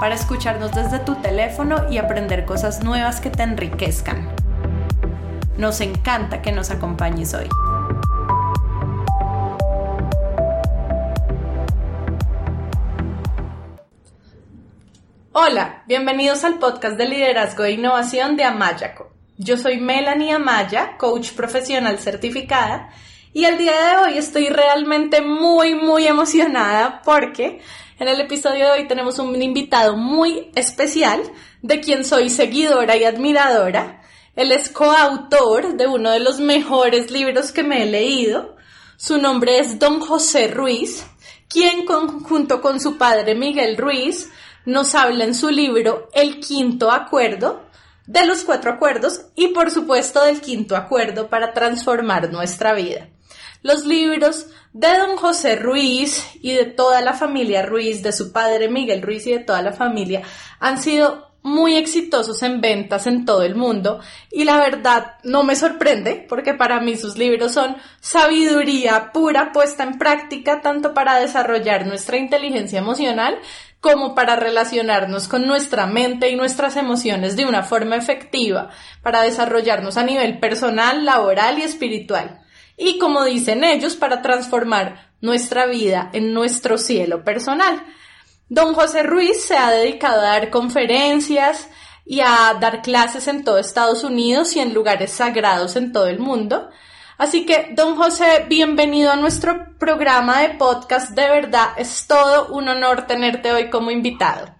para escucharnos desde tu teléfono y aprender cosas nuevas que te enriquezcan. Nos encanta que nos acompañes hoy. Hola, bienvenidos al podcast de liderazgo e innovación de Amayaco. Yo soy Melanie Amaya, coach profesional certificada, y el día de hoy estoy realmente muy, muy emocionada porque en el episodio de hoy tenemos un invitado muy especial de quien soy seguidora y admiradora. Él es coautor de uno de los mejores libros que me he leído. Su nombre es Don José Ruiz, quien junto con su padre Miguel Ruiz nos habla en su libro El Quinto Acuerdo, de los cuatro acuerdos y por supuesto del quinto acuerdo para transformar nuestra vida. Los libros de don José Ruiz y de toda la familia Ruiz, de su padre Miguel Ruiz y de toda la familia, han sido muy exitosos en ventas en todo el mundo. Y la verdad no me sorprende porque para mí sus libros son sabiduría pura puesta en práctica tanto para desarrollar nuestra inteligencia emocional como para relacionarnos con nuestra mente y nuestras emociones de una forma efectiva, para desarrollarnos a nivel personal, laboral y espiritual y como dicen ellos, para transformar nuestra vida en nuestro cielo personal. Don José Ruiz se ha dedicado a dar conferencias y a dar clases en todo Estados Unidos y en lugares sagrados en todo el mundo. Así que, don José, bienvenido a nuestro programa de podcast. De verdad, es todo un honor tenerte hoy como invitado.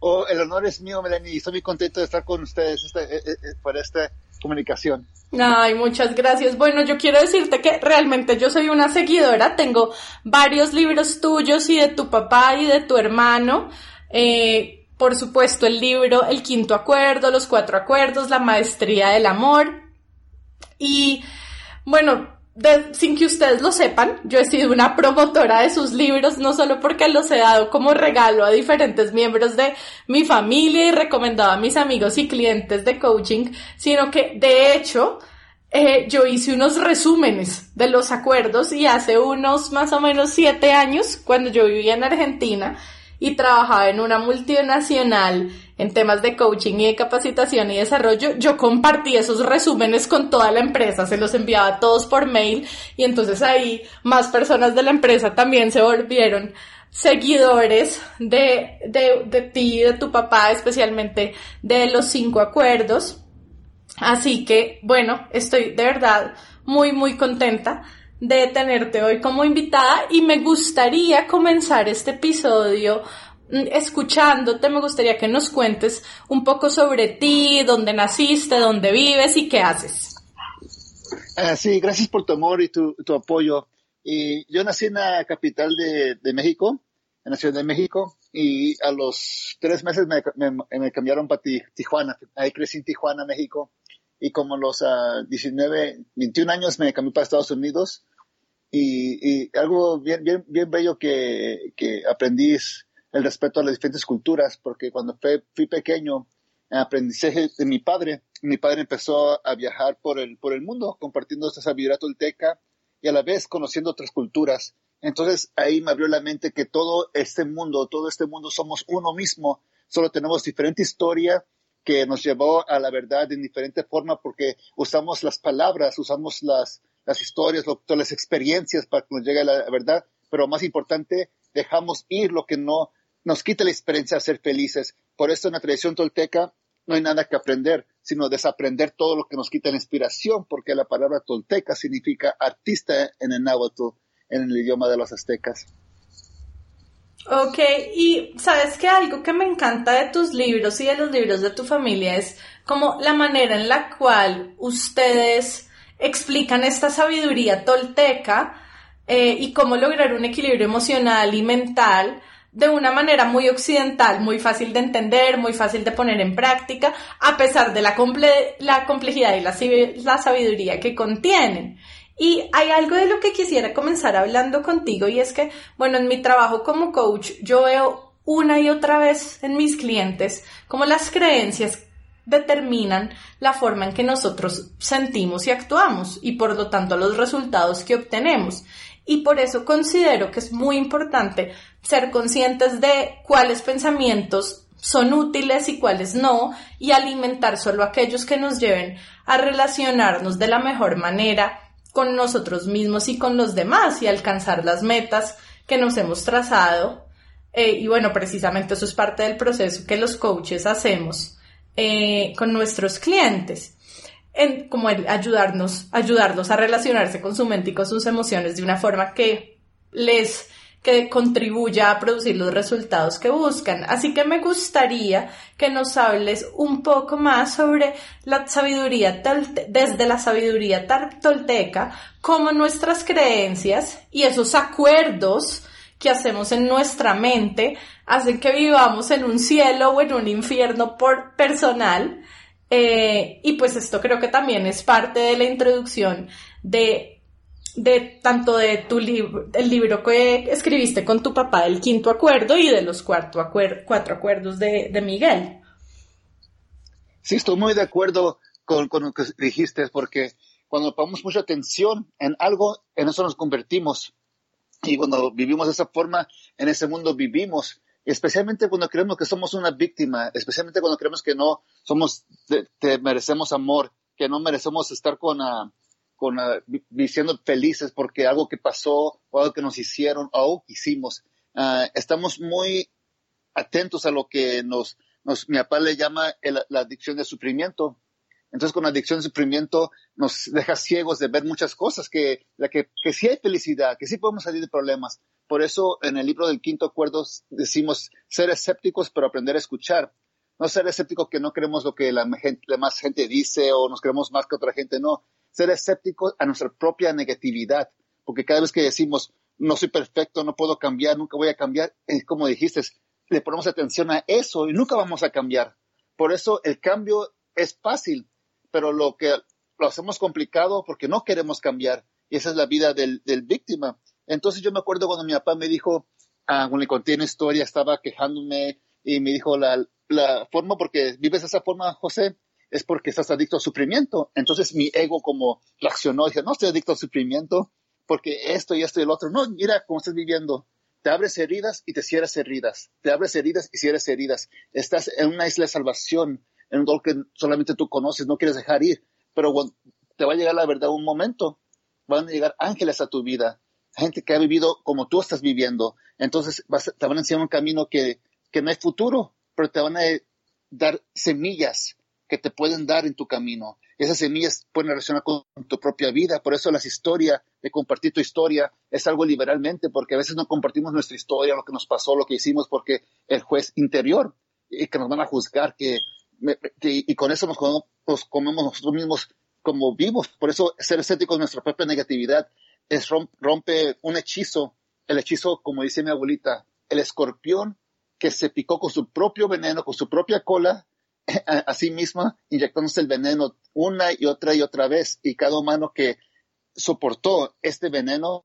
Oh, el honor es mío, Melanie, estoy muy contento de estar con ustedes este, eh, eh, eh, para esta comunicación. Ay, muchas gracias. Bueno, yo quiero decirte que realmente yo soy una seguidora, tengo varios libros tuyos y de tu papá y de tu hermano. Eh, por supuesto, el libro El Quinto Acuerdo, Los Cuatro Acuerdos, La Maestría del Amor. Y bueno, sin que ustedes lo sepan, yo he sido una promotora de sus libros, no solo porque los he dado como regalo a diferentes miembros de mi familia y recomendado a mis amigos y clientes de coaching, sino que de hecho eh, yo hice unos resúmenes de los acuerdos y hace unos más o menos siete años, cuando yo vivía en Argentina y trabajaba en una multinacional en temas de coaching y de capacitación y desarrollo, yo compartí esos resúmenes con toda la empresa, se los enviaba a todos por mail y entonces ahí más personas de la empresa también se volvieron seguidores de, de, de ti, de tu papá, especialmente de los cinco acuerdos. Así que, bueno, estoy de verdad muy, muy contenta de tenerte hoy como invitada y me gustaría comenzar este episodio Mm, escuchándote, me gustaría que nos cuentes un poco sobre ti, dónde naciste, dónde vives y qué haces. Ah, sí, gracias por tu amor y tu, apoyo. Y yo nací en la capital de, México, en la Ciudad de México, y a los tres meses me, cambiaron para Tijuana. Ahí crecí en Tijuana, México, y como los 19, ah, 21 años me cambié para Estados Unidos. Y, algo bien, bien, bien bello que, que aprendí es el respeto a las diferentes culturas, porque cuando fui, pequeño, en aprendizaje de mi padre, mi padre empezó a viajar por el, por el mundo, compartiendo esa sabiduría tolteca y a la vez conociendo otras culturas. Entonces ahí me abrió la mente que todo este mundo, todo este mundo somos uno mismo, solo tenemos diferente historia que nos llevó a la verdad en diferente forma porque usamos las palabras, usamos las, las historias, todas las experiencias para que nos llegue a la verdad, pero más importante, dejamos ir lo que no nos quita la experiencia de ser felices. Por eso en la tradición tolteca no hay nada que aprender, sino desaprender todo lo que nos quita la inspiración, porque la palabra tolteca significa artista en el náhuatl, en el idioma de los aztecas. Ok, y sabes que algo que me encanta de tus libros y de los libros de tu familia es como la manera en la cual ustedes explican esta sabiduría tolteca eh, y cómo lograr un equilibrio emocional y mental de una manera muy occidental, muy fácil de entender, muy fácil de poner en práctica, a pesar de la, la complejidad y la, la sabiduría que contienen. Y hay algo de lo que quisiera comenzar hablando contigo y es que, bueno, en mi trabajo como coach yo veo una y otra vez en mis clientes como las creencias determinan la forma en que nosotros sentimos y actuamos y por lo tanto los resultados que obtenemos. Y por eso considero que es muy importante ser conscientes de cuáles pensamientos son útiles y cuáles no, y alimentar solo aquellos que nos lleven a relacionarnos de la mejor manera con nosotros mismos y con los demás y alcanzar las metas que nos hemos trazado. Eh, y bueno, precisamente eso es parte del proceso que los coaches hacemos eh, con nuestros clientes en como el ayudarnos, a relacionarse con su mente y con sus emociones de una forma que les que contribuya a producir los resultados que buscan. Así que me gustaría que nos hables un poco más sobre la sabiduría desde la sabiduría tolteca, cómo nuestras creencias y esos acuerdos que hacemos en nuestra mente hacen que vivamos en un cielo o en un infierno por personal eh, y pues esto creo que también es parte de la introducción de, de tanto de tu libro, el libro que escribiste con tu papá, el quinto acuerdo, y de los cuatro acuerdos de, de, Miguel. Sí, estoy muy de acuerdo con, con lo que dijiste, porque cuando ponemos mucha atención en algo, en eso nos convertimos. Y cuando vivimos de esa forma, en ese mundo vivimos especialmente cuando creemos que somos una víctima, especialmente cuando creemos que no somos, te, merecemos amor, que no merecemos estar con, uh, con uh, diciendo felices porque algo que pasó o algo que nos hicieron o hicimos. Uh, estamos muy atentos a lo que nos, nos mi papá le llama la adicción de sufrimiento. Entonces, con la adicción de sufrimiento nos deja ciegos de ver muchas cosas, que, la que, que sí hay felicidad, que sí podemos salir de problemas, por eso en el libro del quinto acuerdo decimos ser escépticos pero aprender a escuchar. No ser escépticos que no creemos lo que la, la más gente dice o nos creemos más que otra gente, no. Ser escépticos a nuestra propia negatividad, porque cada vez que decimos no soy perfecto, no puedo cambiar, nunca voy a cambiar, es como dijiste, le ponemos atención a eso y nunca vamos a cambiar. Por eso el cambio es fácil, pero lo que lo hacemos complicado porque no queremos cambiar. Y esa es la vida del, del víctima. Entonces yo me acuerdo cuando mi papá me dijo, ah, cuando le conté una historia, estaba quejándome y me dijo, la, la forma porque vives esa forma, José, es porque estás adicto al sufrimiento. Entonces mi ego como reaccionó, dije, no estoy adicto al sufrimiento porque esto y esto y el otro. No, mira cómo estás viviendo. Te abres heridas y te cierras heridas. Te abres heridas y cierras heridas. Estás en una isla de salvación, en un dolor que solamente tú conoces, no quieres dejar ir. Pero te va a llegar la verdad un momento. Van a llegar ángeles a tu vida gente que ha vivido como tú estás viviendo. Entonces te van a enseñar un camino que, que no hay futuro, pero te van a dar semillas que te pueden dar en tu camino. Esas semillas pueden relacionar con tu propia vida. Por eso las historias, de compartir tu historia, es algo liberalmente, porque a veces no compartimos nuestra historia, lo que nos pasó, lo que hicimos, porque el juez interior, y que nos van a juzgar, que, y con eso nos, nos comemos nosotros mismos como vivos. Por eso ser escépticos de nuestra propia negatividad es rompe un hechizo, el hechizo, como dice mi abuelita, el escorpión que se picó con su propio veneno, con su propia cola, a, sí misma, inyectándose el veneno una y otra y otra vez, y cada humano que soportó este veneno,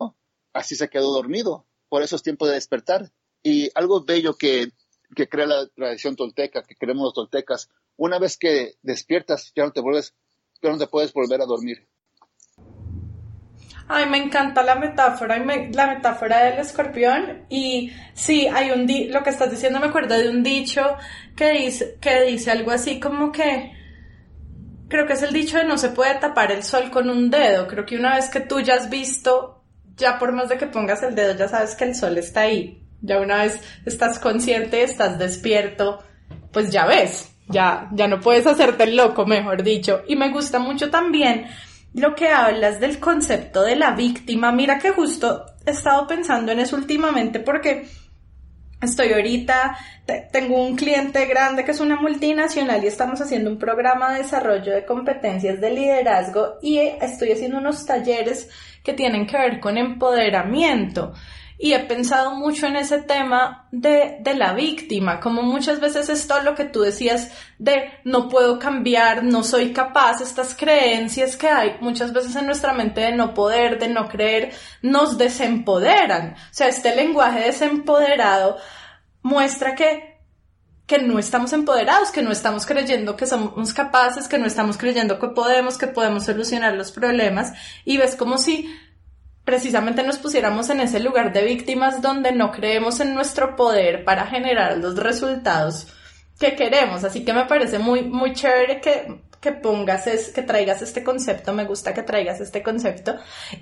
así se quedó dormido. Por eso es tiempo de despertar. Y algo bello que, que crea la tradición tolteca, que creemos los toltecas, una vez que despiertas, ya no te vuelves, ya no te puedes volver a dormir. Ay, me encanta la metáfora, la metáfora del escorpión. Y sí, hay un lo que estás diciendo me acuerdo de un dicho que dice, que dice algo así como que, creo que es el dicho de no se puede tapar el sol con un dedo. Creo que una vez que tú ya has visto, ya por más de que pongas el dedo, ya sabes que el sol está ahí. Ya una vez estás consciente, estás despierto, pues ya ves, ya, ya no puedes hacerte el loco, mejor dicho. Y me gusta mucho también lo que hablas del concepto de la víctima. Mira que justo he estado pensando en eso últimamente porque estoy ahorita, tengo un cliente grande que es una multinacional y estamos haciendo un programa de desarrollo de competencias de liderazgo y estoy haciendo unos talleres que tienen que ver con empoderamiento. Y he pensado mucho en ese tema de, de, la víctima, como muchas veces es todo lo que tú decías de no puedo cambiar, no soy capaz, estas creencias que hay muchas veces en nuestra mente de no poder, de no creer, nos desempoderan. O sea, este lenguaje desempoderado muestra que que no estamos empoderados, que no estamos creyendo que somos capaces, que no estamos creyendo que podemos, que podemos solucionar los problemas y ves como si precisamente nos pusiéramos en ese lugar de víctimas donde no creemos en nuestro poder para generar los resultados que queremos. Así que me parece muy, muy chévere que, que pongas, es, que traigas este concepto, me gusta que traigas este concepto.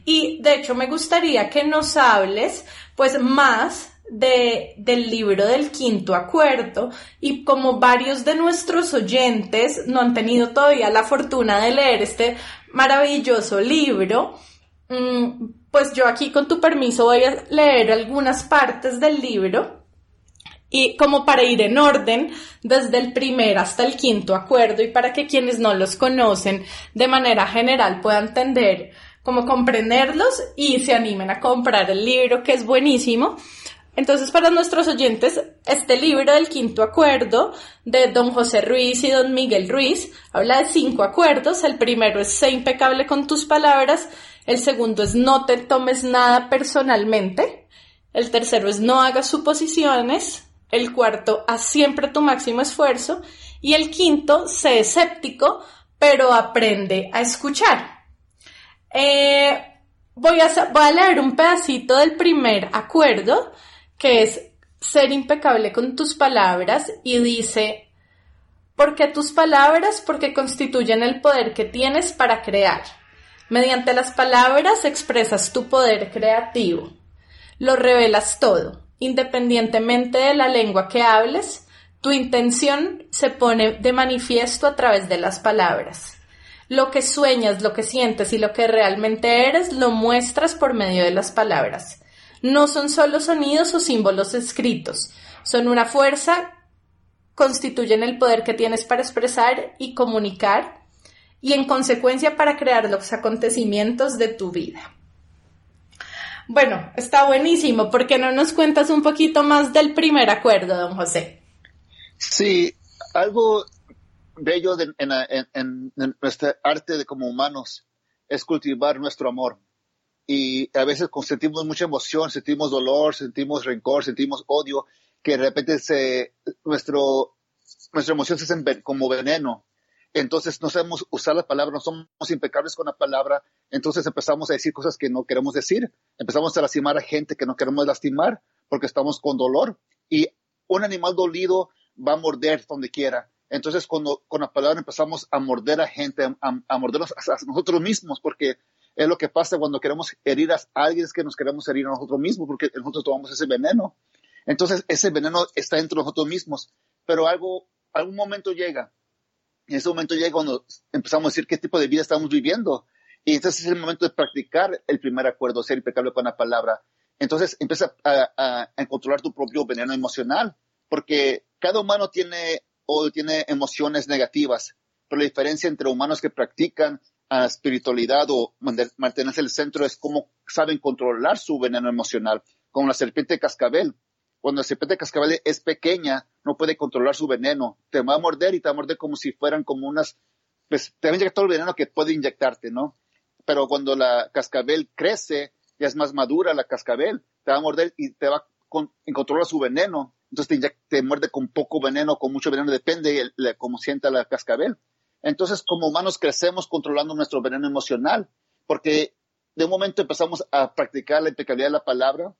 Y de hecho me gustaría que nos hables pues más de, del libro del quinto acuerdo y como varios de nuestros oyentes no han tenido todavía la fortuna de leer este maravilloso libro, mm, pues yo aquí con tu permiso voy a leer algunas partes del libro y como para ir en orden desde el primer hasta el quinto acuerdo y para que quienes no los conocen de manera general puedan entender cómo comprenderlos y se animen a comprar el libro que es buenísimo. Entonces, para nuestros oyentes, este libro del quinto acuerdo de don José Ruiz y don Miguel Ruiz habla de cinco acuerdos. El primero es sé impecable con tus palabras. El segundo es no te tomes nada personalmente. El tercero es no hagas suposiciones. El cuarto, haz siempre tu máximo esfuerzo. Y el quinto, sé escéptico, pero aprende a escuchar. Eh, voy, a, voy a leer un pedacito del primer acuerdo que es ser impecable con tus palabras y dice, porque tus palabras, porque constituyen el poder que tienes para crear. Mediante las palabras expresas tu poder creativo. Lo revelas todo, independientemente de la lengua que hables, tu intención se pone de manifiesto a través de las palabras. Lo que sueñas, lo que sientes y lo que realmente eres lo muestras por medio de las palabras no son solo sonidos o símbolos escritos, son una fuerza, constituyen el poder que tienes para expresar y comunicar y en consecuencia para crear los acontecimientos de tu vida. Bueno, está buenísimo. ¿Por qué no nos cuentas un poquito más del primer acuerdo, don José? Sí, algo bello en, en, nuestra arte de como humanos es cultivar nuestro amor y a veces sentimos mucha emoción, sentimos dolor, sentimos rencor, sentimos odio, que de repente se, nuestro, nuestra emoción se hace como veneno. Entonces no sabemos usar la palabra, no somos impecables con la palabra, entonces empezamos a decir cosas que no queremos decir, empezamos a lastimar a gente que no queremos lastimar porque estamos con dolor y un animal dolido va a morder donde quiera. Entonces, cuando con la palabra empezamos a morder a gente, a, a mordernos a, nosotros mismos, porque es lo que pasa cuando queremos herir a alguien, es que nos queremos herir a nosotros mismos, porque nosotros tomamos ese veneno. Entonces, ese veneno está entre nosotros mismos, pero algo, algún momento llega. Y ese momento llega cuando empezamos a decir qué tipo de vida estamos viviendo. Y entonces es el momento de practicar el primer acuerdo, ser impecable con la palabra. Entonces empieza a, controlar tu propio veneno emocional, porque cada humano tiene o tiene emociones negativas, pero la diferencia entre humanos que practican a espiritualidad o mantenerse en el centro es cómo saben controlar su veneno emocional, como la serpiente cascabel. Cuando la serpiente cascabel es pequeña, no puede controlar su veneno. Te va a morder y te va a morder como si fueran como unas, pues te va a inyectar todo el veneno que puede inyectarte, ¿no? Pero cuando la cascabel crece, ya es más madura la cascabel, te va a morder y te va a controlar su veneno. Entonces te, te muerde con poco veneno, con mucho veneno, depende de cómo sienta la cascabel. Entonces, como humanos crecemos controlando nuestro veneno emocional, porque de un momento empezamos a practicar la impecabilidad de la palabra,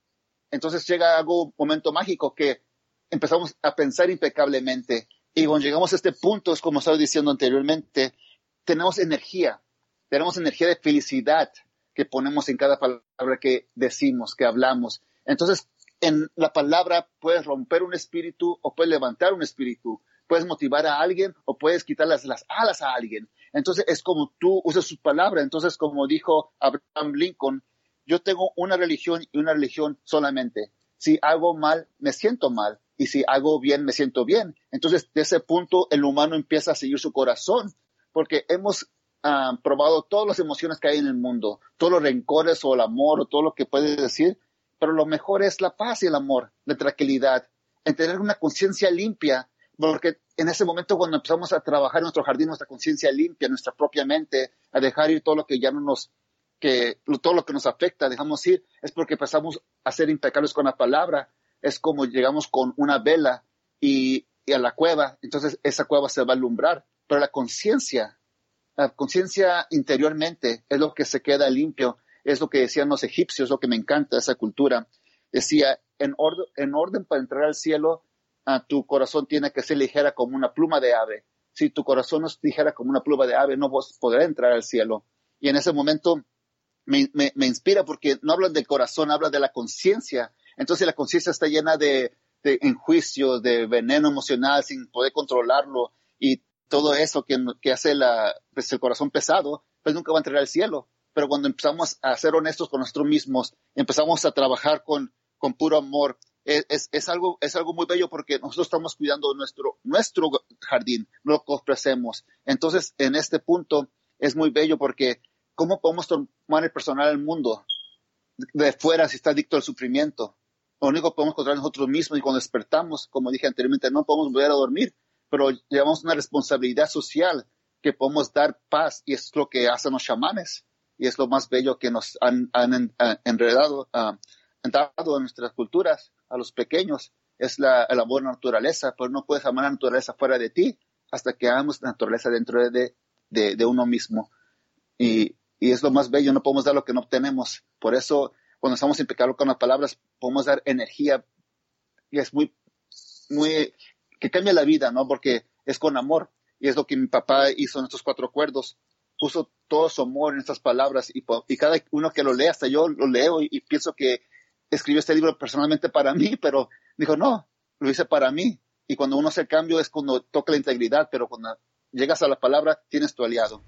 entonces llega algo, un momento mágico que empezamos a pensar impecablemente. Y cuando llegamos a este punto, es como estaba diciendo anteriormente, tenemos energía, tenemos energía de felicidad que ponemos en cada palabra que decimos, que hablamos. Entonces, en la palabra puedes romper un espíritu o puedes levantar un espíritu puedes motivar a alguien o puedes quitar las, alas a alguien. Entonces es como tú usas su palabra. Entonces, como dijo Abraham Lincoln, yo tengo una religión y una religión solamente. Si hago mal, me siento mal. Y si hago bien, me siento bien. Entonces, de ese punto, el humano empieza a seguir su corazón, porque hemos ah, probado todas las emociones que hay en el mundo, todos los rencores o el amor o todo lo que puedes decir, pero lo mejor es la paz y el amor, la tranquilidad, en tener una conciencia limpia, porque en ese momento cuando empezamos a trabajar en nuestro jardín, nuestra conciencia limpia, nuestra propia mente, a dejar ir todo lo que ya no nos, que todo lo que nos afecta, dejamos ir, es porque empezamos a ser impecables con la palabra, es como llegamos con una vela y, y a la cueva, entonces esa cueva se va a alumbrar, pero la conciencia, la conciencia interiormente es lo que se queda limpio, es lo que decían los egipcios, lo que me encanta esa cultura. Decía, en, orden, en orden para entrar al cielo, a tu corazón tiene que ser ligera como una pluma de ave. Si tu corazón no es ligera como una pluma de ave, no podrás entrar al cielo. Y en ese momento me, me, inspira porque no habla del corazón, habla de la conciencia. Entonces la conciencia está llena de, de enjuicios, de veneno emocional sin poder controlarlo y todo eso que, que hace la, pues, el corazón pesado, pues nunca va a entrar al cielo. Pero cuando empezamos a ser honestos con nosotros mismos, empezamos a trabajar con, con puro amor, es, es, algo, es algo muy bello porque nosotros estamos cuidando nuestro, nuestro jardín, lo ofrecemos. Entonces, en este punto es muy bello porque ¿cómo podemos tomar el personal al mundo de fuera si está adicto al sufrimiento? Lo único que podemos encontrar nosotros mismos y cuando despertamos, como dije anteriormente, no podemos volver a dormir, pero llevamos una responsabilidad social que podemos dar paz y es lo que hacen los chamanes y es lo más bello que nos han, han enredado, uh, dado en nuestras culturas a los pequeños es la, el amor a la naturaleza, pero no puedes amar a la naturaleza fuera de ti hasta que amamos la naturaleza dentro de, de, de uno mismo. Y, y, es lo más bello, no podemos dar lo que no obtenemos. Por eso, cuando estamos pecado con las palabras, podemos dar energía y es muy, muy, que cambia la vida, ¿no? Porque es con amor. Y es lo que mi papá hizo en estos cuatro acuerdos. Puso todo su amor en estas palabras y, y cada uno que lo lee, hasta yo lo leo y, y pienso que escribió este libro personalmente para mí, pero dijo, no, lo hice para mí. Y cuando uno hace el cambio es cuando toca la integridad, pero cuando llegas a la palabra tienes tu aliado.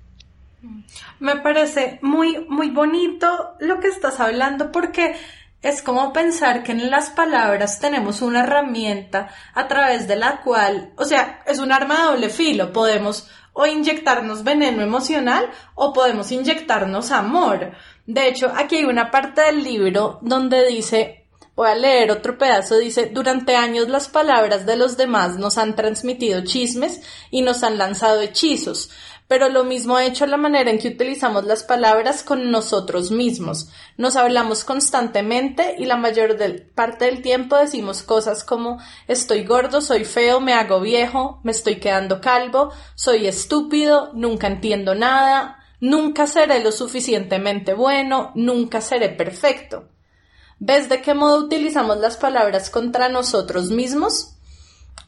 Me parece muy, muy bonito lo que estás hablando porque es como pensar que en las palabras tenemos una herramienta a través de la cual, o sea, es un arma de doble filo. Podemos o inyectarnos veneno emocional o podemos inyectarnos amor. De hecho, aquí hay una parte del libro donde dice, voy a leer otro pedazo, dice, durante años las palabras de los demás nos han transmitido chismes y nos han lanzado hechizos pero lo mismo ha hecho la manera en que utilizamos las palabras con nosotros mismos. Nos hablamos constantemente y la mayor parte del tiempo decimos cosas como estoy gordo, soy feo, me hago viejo, me estoy quedando calvo, soy estúpido, nunca entiendo nada, nunca seré lo suficientemente bueno, nunca seré perfecto. ¿Ves de qué modo utilizamos las palabras contra nosotros mismos?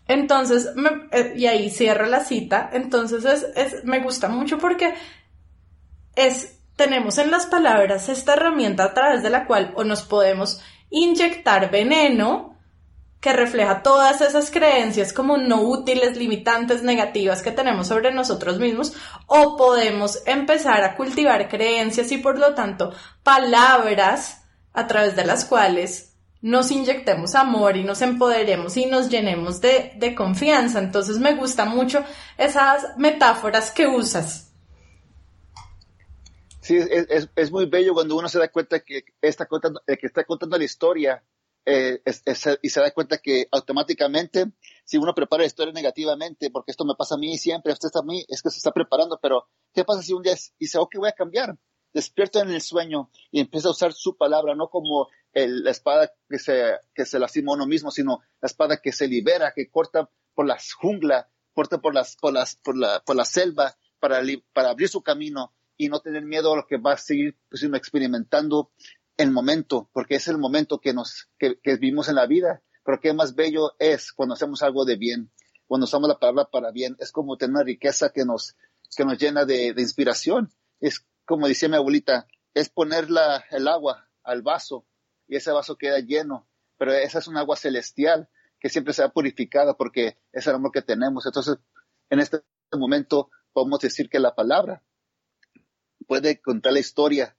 Entonces, eh, y ahí cierro la cita, entonces es, me gusta mucho porque es, tenemos en las palabras esta herramienta a través de la cual o nos podemos inyectar veneno que refleja todas esas creencias como no útiles, limitantes, negativas que tenemos sobre nosotros mismos, o podemos empezar a cultivar creencias y por lo tanto palabras a través de las cuales nos inyectemos amor y nos empoderemos y nos llenemos de, confianza. Entonces me gusta mucho esas metáforas que usas. Sí, es, muy bello cuando uno se da cuenta que está contando, que está contando la historia eh, y se da cuenta que automáticamente, si uno prepara la historia negativamente, porque esto me pasa a mí siempre, esto está a mí, es que se está preparando, pero ¿qué pasa si un día dice, ok, voy a cambiar? Despierta en el sueño y empieza a usar su palabra, no como la espada que se, que se lastima uno mismo, sino la espada que se libera, que corta por las junglas, corta por las, por las, por la, por la selva, para, abrir su camino y no tener miedo a lo que va a seguir pues, experimentando el momento, porque es el momento que nos, que, vivimos en la vida. Pero qué más bello es cuando hacemos algo de bien, cuando usamos la palabra para bien, es como tener una riqueza que nos, que nos llena de, de inspiración. Es como decía mi abuelita, es poner la, el agua al vaso y ese vaso queda lleno, pero esa es un agua celestial que siempre será purificada porque es el amor que tenemos. Entonces, en este momento podemos decir que la palabra puede contar la historia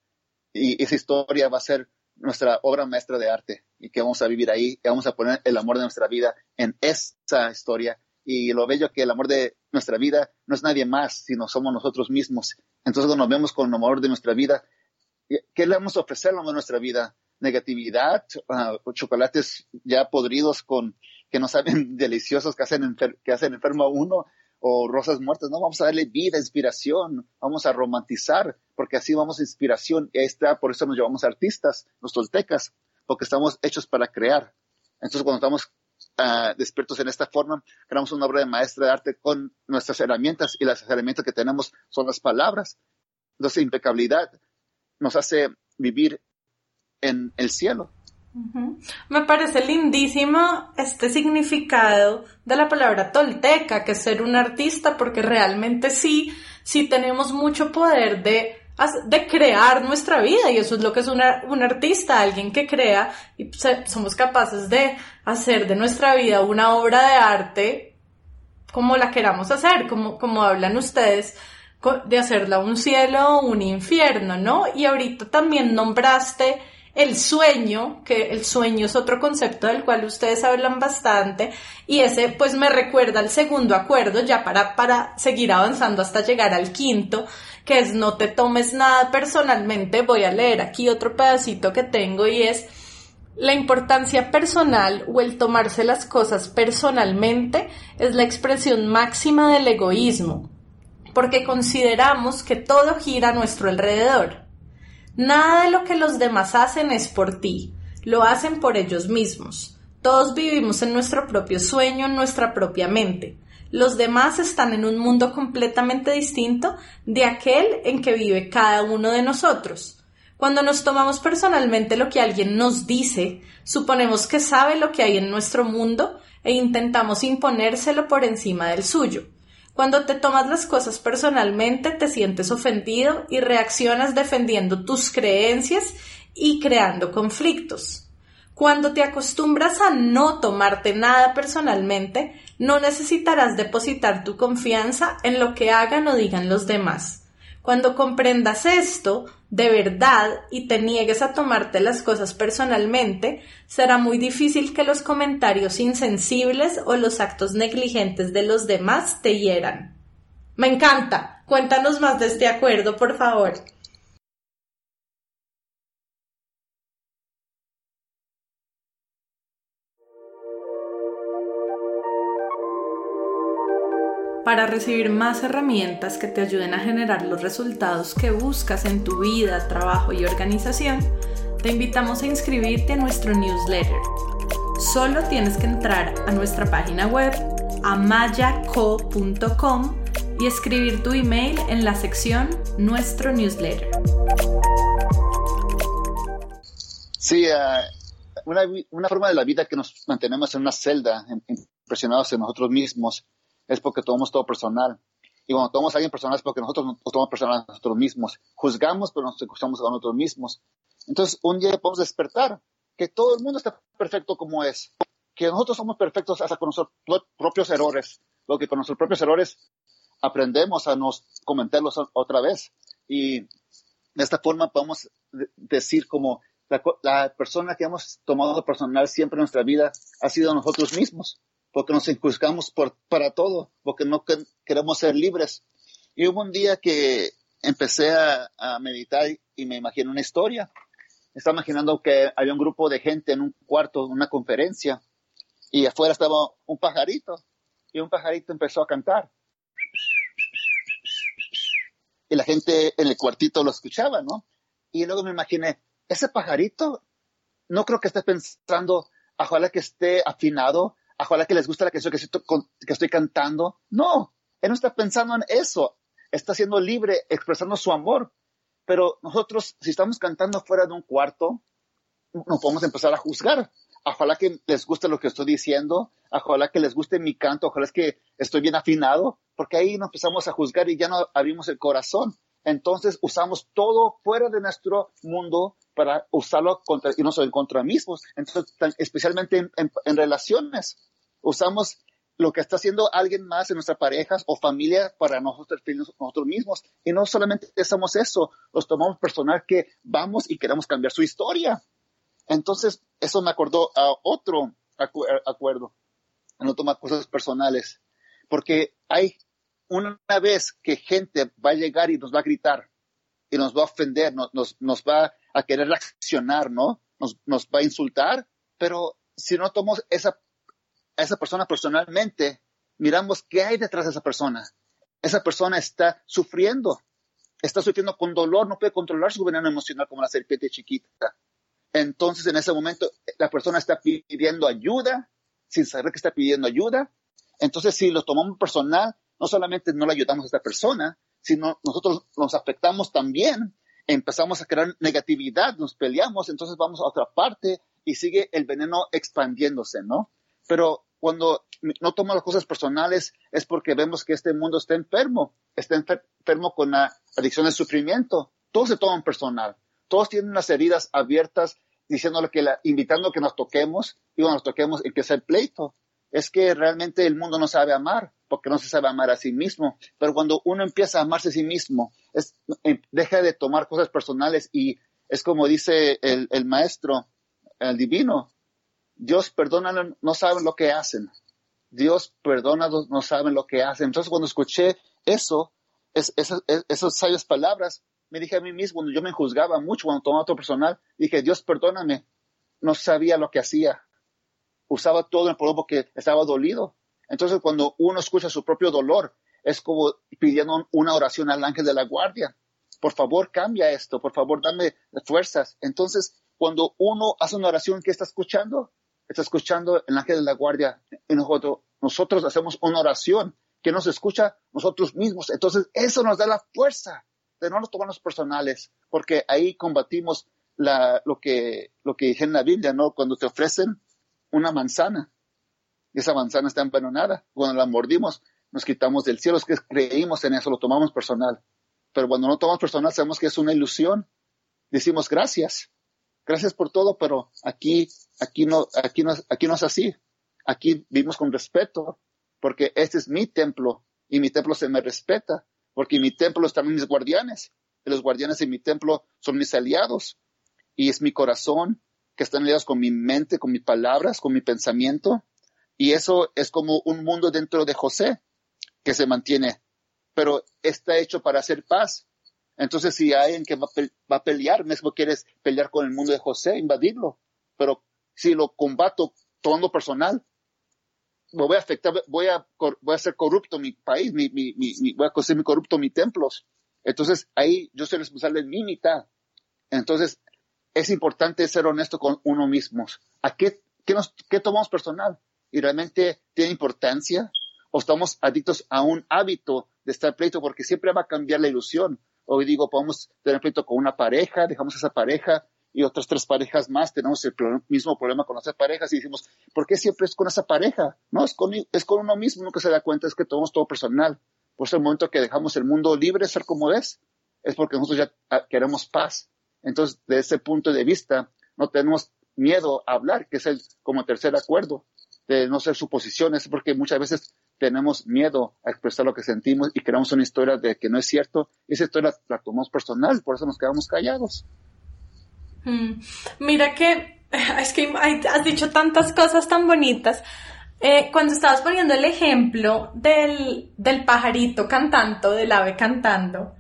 y esa historia va a ser nuestra obra maestra de arte y que vamos a vivir ahí y vamos a poner el amor de nuestra vida en esa historia y lo bello que el amor de nuestra vida no es nadie más, sino somos nosotros mismos. Entonces cuando nos vemos con el amor de nuestra vida, ¿qué le vamos a ofrecer a nuestra vida? Negatividad, ah, chocolates ya podridos con que no saben deliciosos que hacen, que hacen enfermo a uno o rosas muertas, no, vamos a darle vida, inspiración, vamos a romantizar, porque así vamos a inspiración, y ahí está, por eso nos llevamos artistas, los toltecas, porque estamos hechos para crear. Entonces, cuando estamos uh, despiertos en esta forma, creamos una obra de maestra de arte con nuestras herramientas, y las herramientas que tenemos son las palabras. Entonces, impecabilidad nos hace vivir en el cielo. Me parece lindísimo este significado de la palabra tolteca, que es ser un artista, porque realmente sí, sí tenemos mucho poder de, de crear nuestra vida y eso es lo que es un artista, alguien que crea y somos capaces de hacer de nuestra vida una obra de arte como la queramos hacer, como, como hablan ustedes de hacerla un cielo o un infierno, ¿no? Y ahorita también nombraste el sueño, que el sueño es otro concepto del cual ustedes hablan bastante, y ese pues me recuerda al segundo acuerdo, ya para, para seguir avanzando hasta llegar al quinto, que es no te tomes nada personalmente. Voy a leer aquí otro pedacito que tengo y es la importancia personal o el tomarse las cosas personalmente es la expresión máxima del egoísmo, porque consideramos que todo gira a nuestro alrededor. Nada de lo que los demás hacen es por ti, lo hacen por ellos mismos. Todos vivimos en nuestro propio sueño, en nuestra propia mente. Los demás están en un mundo completamente distinto de aquel en que vive cada uno de nosotros. Cuando nos tomamos personalmente lo que alguien nos dice, suponemos que sabe lo que hay en nuestro mundo e intentamos imponérselo por encima del suyo. Cuando te tomas las cosas personalmente, te sientes ofendido y reaccionas defendiendo tus creencias y creando conflictos. Cuando te acostumbras a no tomarte nada personalmente, no necesitarás depositar tu confianza en lo que hagan o digan los demás. Cuando comprendas esto de verdad y te niegues a tomarte las cosas personalmente, será muy difícil que los comentarios insensibles o los actos negligentes de los demás te hieran. Me encanta. Cuéntanos más de este acuerdo, por favor. Para recibir más herramientas que te ayuden a generar los resultados que buscas en tu vida, trabajo y organización, te invitamos a inscribirte a nuestro newsletter. Solo tienes que entrar a nuestra página web amayaco.com y escribir tu email en la sección Nuestro newsletter. Sí, uh, una, una, forma de la vida que nos mantenemos en una celda, impresionados en nosotros mismos, es porque tomamos todo personal. Y cuando tomamos a alguien personal es porque nosotros nos tomamos personal a nosotros mismos. Juzgamos, pero nos escuchamos a nosotros mismos. Entonces, un día podemos despertar que todo el mundo está perfecto como es, que nosotros somos perfectos hasta con nuestros propios errores, lo que con nuestros propios errores aprendemos a nos comentarlos otra vez. Y de esta forma podemos decir como la, la persona que hemos tomado personal siempre en nuestra vida ha sido nosotros mismos porque nos juzgamos por, para todo, porque no queremos ser libres. Y hubo un día que empecé a, meditar y me imaginé una historia. Estaba imaginando que había un grupo de gente en un cuarto, en una conferencia, y afuera estaba un pajarito, y un pajarito empezó a cantar. Y la gente en el cuartito lo escuchaba, ¿no? Y luego me imaginé, ese pajarito, no creo que esté pensando, ojalá que esté afinado, ojalá que les guste la canción que estoy, cantando. No, él no está pensando en eso. Está siendo libre, expresando su amor. Pero nosotros, si estamos cantando fuera de un cuarto, nos podemos empezar a juzgar. Ojalá que les guste lo que estoy diciendo, ojalá que les guste mi canto, ojalá es que estoy bien afinado, porque ahí nos empezamos a juzgar y ya no abrimos el corazón. Entonces usamos todo fuera de nuestro mundo para usarlo contra, y no solo en contra mismos, entonces, especialmente en relaciones usamos lo que está haciendo alguien más en nuestra pareja o familia para nosotros, nosotros mismos. Y no solamente hacemos eso, los tomamos personal que vamos y queremos cambiar su historia. Entonces, eso me acordó a otro acuerdo, no tomar cosas personales. Porque hay una vez que gente va a llegar y nos va a gritar y nos va a ofender, nos, nos, nos va a querer reaccionar, ¿no? nos, va a insultar, pero si no tomamos esa, a esa persona personalmente, miramos qué hay detrás de esa persona. Esa persona está sufriendo, está sufriendo con dolor, no puede controlar su veneno emocional como la serpiente chiquita. Entonces, en ese momento, la persona está pidiendo ayuda, sin saber que está pidiendo ayuda. Entonces, si lo tomamos personal, no solamente no le ayudamos a esta persona, sino nosotros nos afectamos también, empezamos a crear negatividad, nos peleamos, entonces vamos a otra parte y sigue el veneno expandiéndose, ¿no? Pero cuando no tomamos las cosas personales es porque vemos que este mundo está enfermo, está enfermo con la adicción al sufrimiento. Todos se toman personal, todos tienen unas heridas abiertas diciéndole que la, invitando a que nos toquemos y cuando nos toquemos empieza el pleito. Es que realmente el mundo no sabe amar porque no se sabe amar a sí mismo. Pero cuando uno empieza a amarse a sí mismo, em, deja de tomar cosas personales y es como dice el, maestro, el divino, Dios perdona, no saben lo que hacen. Dios perdona, no saben lo que hacen. Entonces cuando escuché eso, es, esas, sabias palabras, me dije a mí mismo, yo me juzgaba mucho cuando tomaba otro personal, dije, Dios perdóname, no sabía lo que hacía. Usaba todo el problema porque estaba dolido. Entonces cuando uno escucha su propio dolor, es como pidiendo una oración al ángel de la guardia. Por favor, cambia esto, por favor, dame fuerzas. Entonces, cuando uno hace una oración, ¿qué está escuchando? Está escuchando el ángel de la guardia. Y nosotros, nosotros hacemos una oración que nos escucha nosotros mismos. Entonces, eso nos da la fuerza de no nos tomarnos personales, porque ahí combatimos lo, que, lo que dice en la Biblia, ¿no? Cuando te ofrecen una manzana esa manzana está envenenada, cuando la mordimos, nos quitamos del cielo, es que creímos en eso, lo tomamos personal. Pero cuando no tomamos personal, sabemos que es una ilusión. Decimos gracias, gracias por todo, pero aquí, aquí no, aquí no, aquí no es así. Aquí vivimos con respeto, porque este es mi templo y mi templo se me respeta porque en mi templo están mis guardianes, y los guardianes de mi templo son mis aliados, y es mi corazón que están aliados con mi mente, con mis palabras, con mi pensamiento, y eso es como un mundo dentro de José que se mantiene, pero está hecho para hacer paz. Entonces, si hay alguien que va, a pelear, mismo quieres pelear con el mundo de José, invadirlo, pero si lo combato tomando personal, me voy a afectar, voy a, voy a hacer corrupto mi país, mi, mi, mi, voy a hacer mi corrupto mis templos. Entonces ahí yo soy responsable de mi mitad. Entonces es importante ser honesto con uno mismo. ¿A qué, qué, nos, qué tomamos personal? ¿Y realmente tiene importancia? ¿O estamos adictos a un hábito de estar pleito porque siempre va a cambiar la ilusión? Hoy digo, podemos tener pleito con una pareja, dejamos esa pareja, y otras tres parejas más tenemos el mismo problema con otras parejas y decimos, ¿por qué siempre es con esa pareja? No, es con, es con uno mismo, uno que se da cuenta es que tomamos todo personal. Por eso el momento que dejamos el mundo libre, ser como es, es porque nosotros ya ah, queremos paz. Entonces, de ese punto de vista, no tenemos miedo a hablar, que es el como tercer acuerdo, de no ser suposiciones, porque muchas veces tenemos miedo a expresar lo que sentimos y creamos una historia de que no es cierto. Esa historia la tomamos personal, por eso nos quedamos callados. Mm. Mira que es que has dicho tantas cosas tan bonitas. Eh, cuando estabas poniendo el ejemplo del, del pajarito cantando, del ave cantando,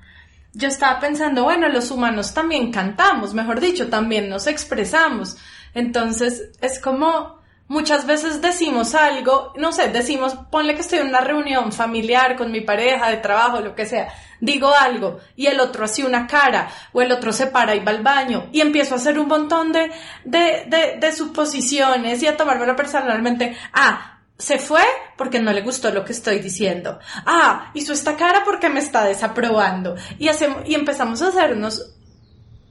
yo estaba pensando, bueno, los humanos también cantamos, mejor dicho, también nos expresamos. Entonces, es como, Muchas veces decimos algo, no sé, decimos, ponle que estoy en una reunión familiar con mi pareja de trabajo, lo que sea, digo algo y el otro hace una cara o el otro se para y va al baño y empiezo a hacer un montón de, de, de, de suposiciones y a tomármelo personalmente. Ah, se fue porque no le gustó lo que estoy diciendo. Ah, hizo esta cara porque me está desaprobando. Y, hacemos, y empezamos a hacernos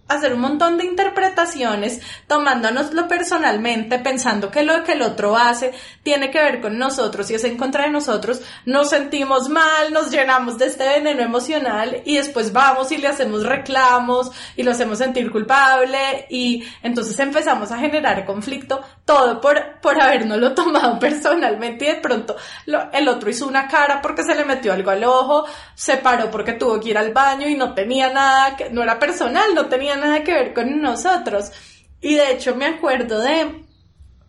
hacer un montón de interpretaciones, tomándonoslo personalmente, pensando que lo que el otro hace tiene que ver con nosotros y es en contra de nosotros, nos sentimos mal, nos llenamos de este veneno emocional y después vamos y le hacemos reclamos y lo hacemos sentir culpable y entonces empezamos a generar conflicto, todo por, por habernoslo tomado personalmente y de pronto el otro hizo una cara porque se le metió algo al ojo, se paró porque tuvo que ir al baño y no tenía nada, que no era personal, no tenía nada que ver con nosotros. Y de hecho me acuerdo de,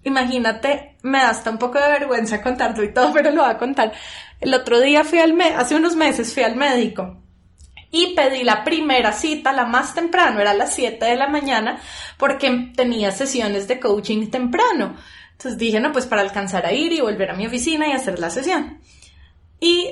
imagínate, me da hasta un poco de vergüenza contarlo y todo, pero lo voy a contar. El otro día fui al, hace unos meses fui al médico y pedí la primera cita, la más temprano, era a las 7 de la mañana, porque tenía sesiones de coaching temprano. Entonces dije, no, pues para alcanzar a ir y volver a mi oficina y hacer la sesión. Y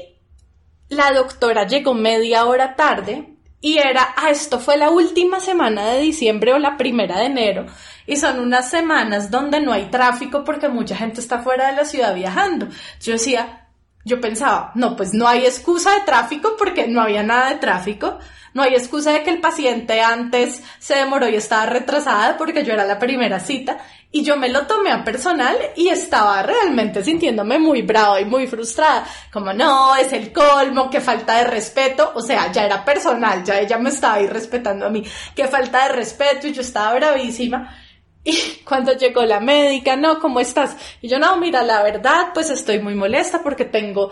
la doctora llegó media hora tarde y era, ah, esto fue la última semana de diciembre o la primera de enero y son unas semanas donde no hay tráfico porque mucha gente está fuera de la ciudad viajando. Yo decía, yo pensaba, no, pues no hay excusa de tráfico porque no había nada de tráfico. No hay excusa de que el paciente antes se demoró y estaba retrasada porque yo era la primera cita. Y yo me lo tomé a personal y estaba realmente sintiéndome muy brava y muy frustrada. Como no, es el colmo, qué falta de respeto. O sea, ya era personal, ya ella me estaba ahí respetando a mí. Qué falta de respeto y yo estaba bravísima. Y cuando llegó la médica, no, ¿cómo estás? Y yo, no, mira, la verdad, pues estoy muy molesta porque tengo,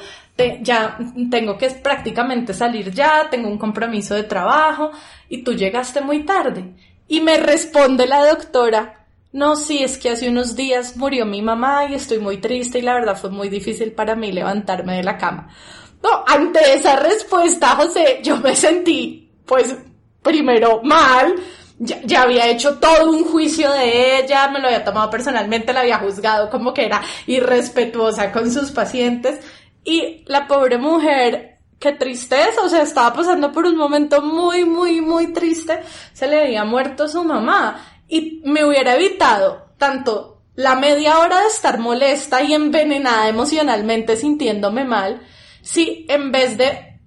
ya, tengo que prácticamente salir ya, tengo un compromiso de trabajo y tú llegaste muy tarde. Y me responde la doctora, no, sí, es que hace unos días murió mi mamá y estoy muy triste y la verdad fue muy difícil para mí levantarme de la cama. No, ante esa respuesta, José, yo me sentí, pues, primero mal, ya, había hecho todo un juicio de ella, me lo había tomado personalmente, la había juzgado como que era irrespetuosa con sus pacientes. Y la pobre mujer, qué tristeza, o sea, estaba pasando por un momento muy, muy, muy triste, se le había muerto su mamá. Y me hubiera evitado tanto la media hora de estar molesta y envenenada emocionalmente sintiéndome mal, si en vez de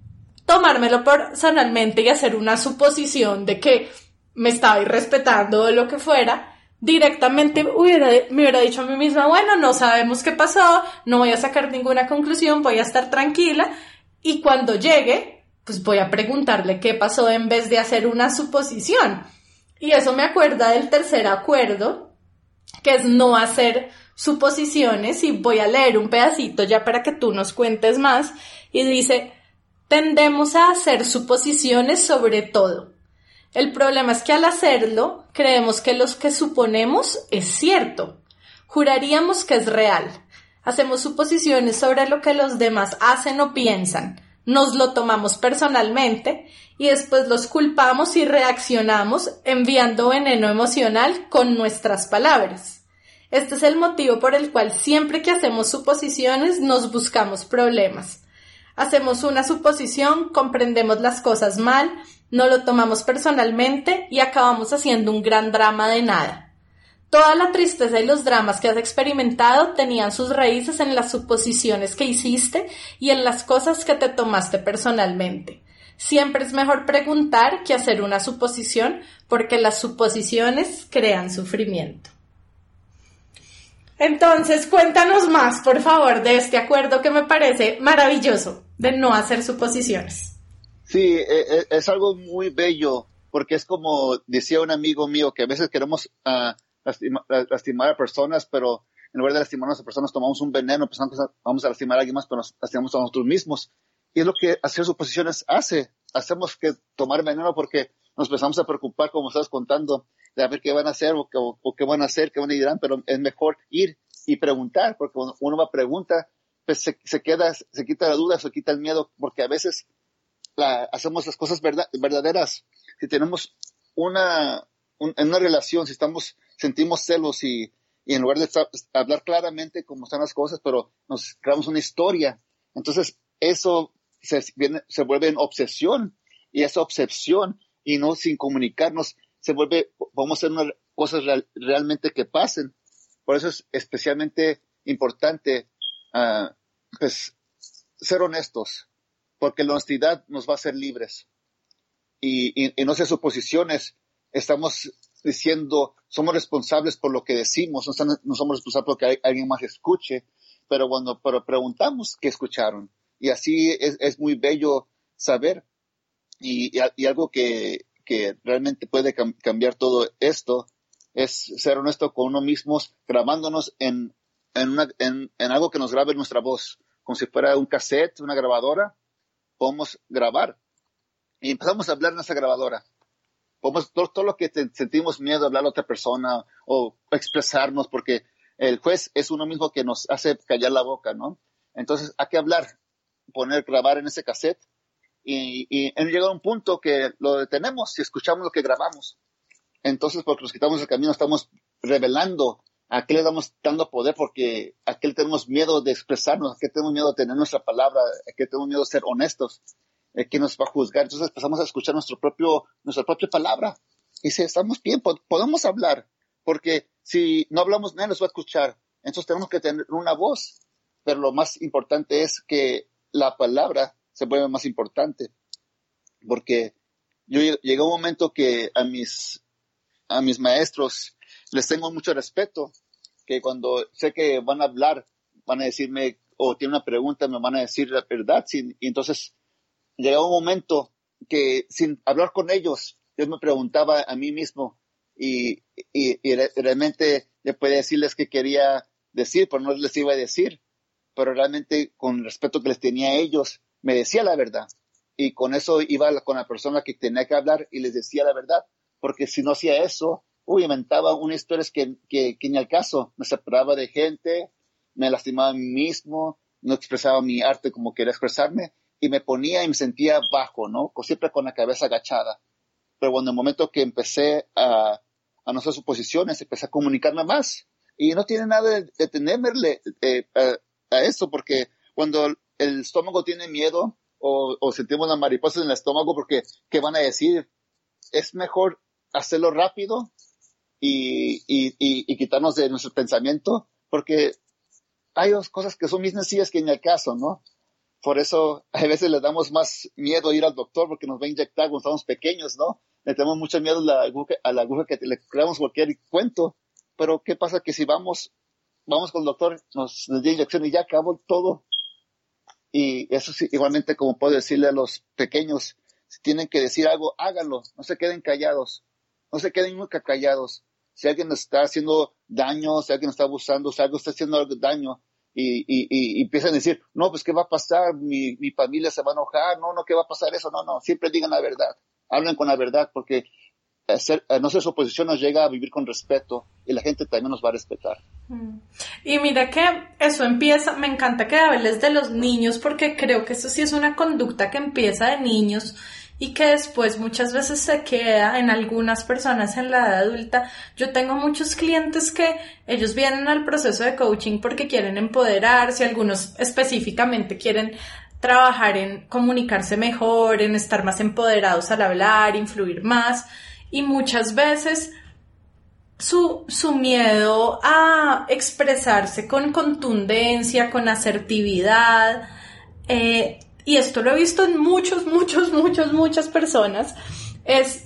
tomármelo personalmente y hacer una suposición de que me estaba irrespetando o lo que fuera, directamente hubiera, me hubiera dicho a mí misma, bueno, no sabemos qué pasó, no voy a sacar ninguna conclusión, voy a estar tranquila y cuando llegue, pues voy a preguntarle qué pasó en vez de hacer una suposición. Y eso me acuerda del tercer acuerdo, que es no hacer suposiciones y voy a leer un pedacito ya para que tú nos cuentes más y dice, tendemos a hacer suposiciones sobre todo el problema es que al hacerlo, creemos que lo que suponemos es cierto. Juraríamos que es real. Hacemos suposiciones sobre lo que los demás hacen o piensan. Nos lo tomamos personalmente y después los culpamos y reaccionamos enviando veneno emocional con nuestras palabras. Este es el motivo por el cual siempre que hacemos suposiciones nos buscamos problemas. Hacemos una suposición, comprendemos las cosas mal, no lo tomamos personalmente y acabamos haciendo un gran drama de nada. Toda la tristeza y los dramas que has experimentado tenían sus raíces en las suposiciones que hiciste y en las cosas que te tomaste personalmente. Siempre es mejor preguntar que hacer una suposición porque las suposiciones crean sufrimiento. Entonces, cuéntanos más, por favor, de este acuerdo que me parece maravilloso de no hacer suposiciones. Sí, e, e, es, algo muy bello, porque es como decía un amigo mío, que a veces queremos uh, lastimar a personas, pero en lugar de lastimar a personas tomamos un veneno, pensando que vamos a lastimar a alguien más, pero nos lastimamos a nosotros mismos. Y es lo que hacer suposiciones hace. Hacemos que tomar veneno porque nos empezamos a preocupar, como estás contando, de ver qué van a hacer o, qué van a hacer, qué van a dirán, pero es mejor ir y preguntar, porque cuando uno va a preguntar, pues se, se, queda, se quita la duda, se quita el miedo, porque a veces hacemos las cosas verdaderas. Si tenemos una, en una relación, si estamos, sentimos celos y, y en lugar de hablar claramente cómo están las cosas, pero nos creamos una historia, entonces eso se, viene, se vuelve en obsesión y esa obsesión y no sin comunicarnos se vuelve, vamos a hacer unas cosas realmente que pasen. Por eso es especialmente importante uh, pues, ser honestos, porque la honestidad nos va a hacer libres. Y, y, no sé suposiciones, estamos diciendo, somos responsables por lo que decimos, no, somos responsables porque alguien más escuche, pero cuando pero preguntamos qué escucharon. Y así es, muy bello saber. Y, algo que, que realmente puede cambiar todo esto es ser honesto con uno mismo, grabándonos en, en, en, en algo que nos grabe nuestra voz, como si fuera un cassette, una grabadora, podemos grabar. Y empezamos a hablar en esa grabadora. Podemos, todo, todo lo que sentimos miedo a hablar a otra persona o expresarnos, porque el juez es uno mismo que nos hace callar la boca, ¿no? Entonces hay que hablar, poner, grabar en ese cassette y, y llega a un punto que lo detenemos y escuchamos lo que grabamos. Entonces, porque nos quitamos el camino, estamos revelando a qué le damos dando poder, porque a qué tenemos miedo de expresarnos, a qué tenemos miedo de tener nuestra palabra, a qué tenemos miedo de ser honestos, a qué nos va a juzgar. Entonces empezamos a escuchar nuestro propio, nuestra propia palabra. Y si estamos bien, podemos hablar, porque si no hablamos, nadie nos va a escuchar. Entonces tenemos que tener una voz. Pero lo más importante es que la palabra se vuelve más importante. Porque yo llegué a un momento que a mis, a mis maestros les tengo mucho respeto, que cuando sé que van a hablar, van a decirme, o tienen una pregunta, me van a decir la verdad. y entonces llegaba un momento que sin hablar con ellos, yo me preguntaba a mí mismo y, realmente le podía decirles que quería decir, pero no les iba a decir. Pero realmente con el respeto que les tenía a ellos, me decía la verdad. Y con eso iba con la persona que tenía que hablar y les decía la verdad. Porque si no hacía eso, uy, inventaba una historia que, que, que ni al caso. Me separaba de gente, me lastimaba a mí mismo, no expresaba mi arte como quería expresarme y me ponía y me sentía bajo, ¿no? Siempre con la cabeza agachada. Pero cuando el momento que empecé a, a no hacer suposiciones, empecé a comunicarme más. Y no tiene nada de, temerle eh, a, eso, porque cuando el estómago tiene miedo o, o sentimos las mariposas en el estómago, porque ¿qué van a decir? Es mejor hacerlo rápido y, y, quitarnos de nuestro pensamiento, porque hay dos cosas que son más sencillas que en el caso, ¿no? Por eso a veces le damos más miedo ir al doctor porque nos va a inyectar cuando estamos pequeños, ¿no? Le tenemos mucho miedo a la aguja, a la aguja que le creamos cualquier cuento. Pero ¿qué pasa que si vamos, vamos con el doctor, nos, nos da inyección y ya acabó todo? Y eso sí, igualmente como puedo decirle a los pequeños, si tienen que decir algo, háganlo, no se queden callados, no se queden nunca callados. Si alguien está haciendo daño, si alguien está abusando, si alguien está haciendo daño, y, y, y, empiezan a decir, no, pues qué va a pasar, mi, mi familia se va a enojar, no, no, qué va a pasar eso, no, no, siempre digan la verdad, hablen con la verdad, porque hacer, no ser su oposición nos llega a vivir con respeto y la gente también nos va a respetar. Mm. Y mira que eso empieza, me encanta que hables de los niños porque creo que eso sí es una conducta que empieza de niños y que después muchas veces se queda en algunas personas en la edad adulta. Yo tengo muchos clientes que ellos vienen al proceso de coaching porque quieren empoderarse, algunos específicamente quieren trabajar en comunicarse mejor, en estar más empoderados al hablar, influir más y muchas veces su, su miedo a expresarse con contundencia, con asertividad, eh, y esto lo he visto en muchos, muchos, muchos, muchas personas, es,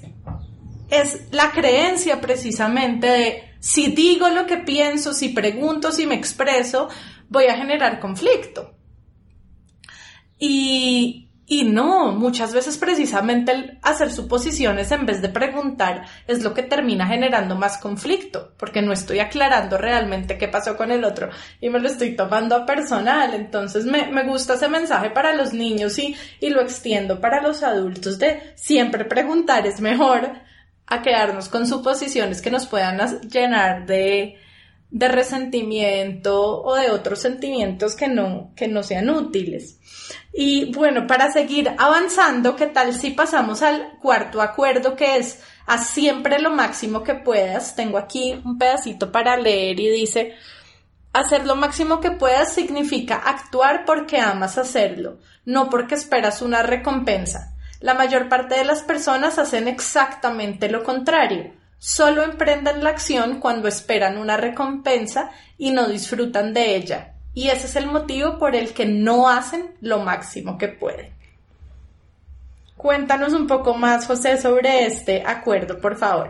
es la creencia precisamente de si digo lo que pienso, si pregunto, si me expreso, voy a generar conflicto. Y, y no, muchas veces precisamente el hacer suposiciones en vez de preguntar es lo que termina generando más conflicto, porque no estoy aclarando realmente qué pasó con el otro y me lo estoy tomando a personal. Entonces me, me gusta ese mensaje para los niños y, y lo extiendo para los adultos de siempre preguntar es mejor a quedarnos con suposiciones que nos puedan llenar de, de resentimiento o de otros sentimientos que no, que no sean útiles. Y bueno, para seguir avanzando, ¿qué tal si pasamos al cuarto acuerdo que es haz siempre lo máximo que puedas? Tengo aquí un pedacito para leer y dice, hacer lo máximo que puedas significa actuar porque amas hacerlo, no porque esperas una recompensa. La mayor parte de las personas hacen exactamente lo contrario Solo emprenden la acción cuando esperan una recompensa y no disfrutan de ella. Y ese es el motivo por el que no hacen lo máximo que pueden. Cuéntanos un poco más, José, sobre este acuerdo, por favor.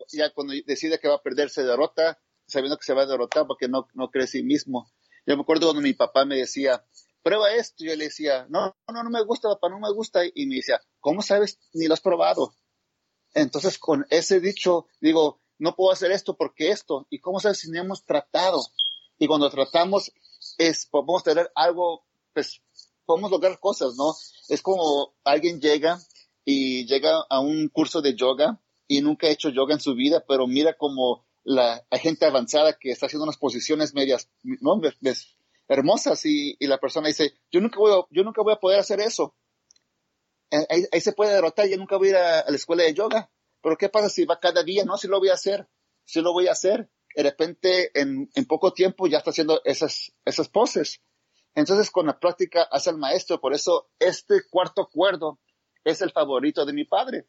ya cuando decide que va a perder, se derrota, sabiendo que se va a derrotar porque no, no cree sí mismo. Yo me acuerdo cuando mi papá me decía, prueba esto, yo le decía, no, no, no me gusta, papá, no me gusta, y me decía, ¿cómo sabes? Ni lo has probado. Entonces, con ese dicho, digo, no puedo hacer esto porque esto, ¿y cómo sabes si no hemos tratado? Y cuando tratamos, es, podemos tener algo, pues, podemos lograr cosas, ¿no? Es como alguien llega y llega a un curso de yoga y nunca ha hecho yoga en su vida, pero mira como la, gente avanzada que está haciendo unas posiciones medias, ¿no? hermosas y, la persona dice, yo nunca voy a, yo nunca voy a poder hacer eso. Ahí, se puede derrotar, yo nunca voy a ir a, la escuela de yoga. Pero ¿qué pasa si va cada día? No, si lo voy a hacer, si lo voy a hacer. De repente, en, en poco tiempo ya está haciendo esas, esas poses. Entonces, con la práctica hace el maestro. Por eso, este cuarto acuerdo es el favorito de mi padre.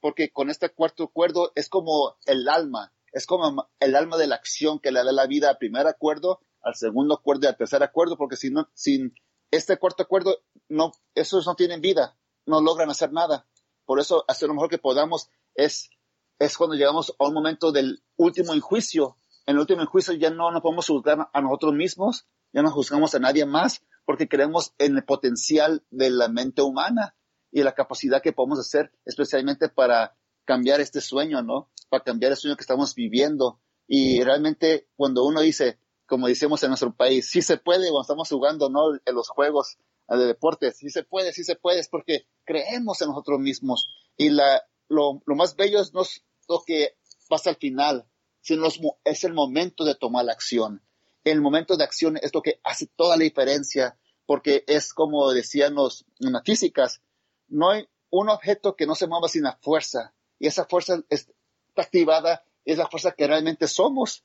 Porque con este cuarto acuerdo es como el alma, es como el alma de la acción que le da la vida al primer acuerdo al segundo acuerdo y al tercer acuerdo, porque si no, sin este cuarto acuerdo, no, esos no tienen vida, no logran hacer nada. Por eso, hacer lo mejor que podamos es, es cuando llegamos a un momento del último enjuicio. En el último enjuicio ya no nos podemos juzgar a nosotros mismos, ya no juzgamos a nadie más, porque creemos en el potencial de la mente humana y la capacidad que podemos hacer, especialmente para cambiar este sueño, ¿no? Para cambiar el sueño que estamos viviendo. Y realmente cuando uno dice, como decimos en nuestro país, sí se puede cuando estamos jugando, ¿no? En los juegos de deportes, sí se puede, sí se puede, es porque creemos en nosotros mismos. Y la, lo, lo más bello es no es lo que pasa al final, sino es el momento de tomar la acción. El momento de acción es lo que hace toda la diferencia, porque es como decían los, en las físicas, no hay un objeto que no se mueva sin la fuerza, y esa fuerza está activada, es la fuerza que realmente somos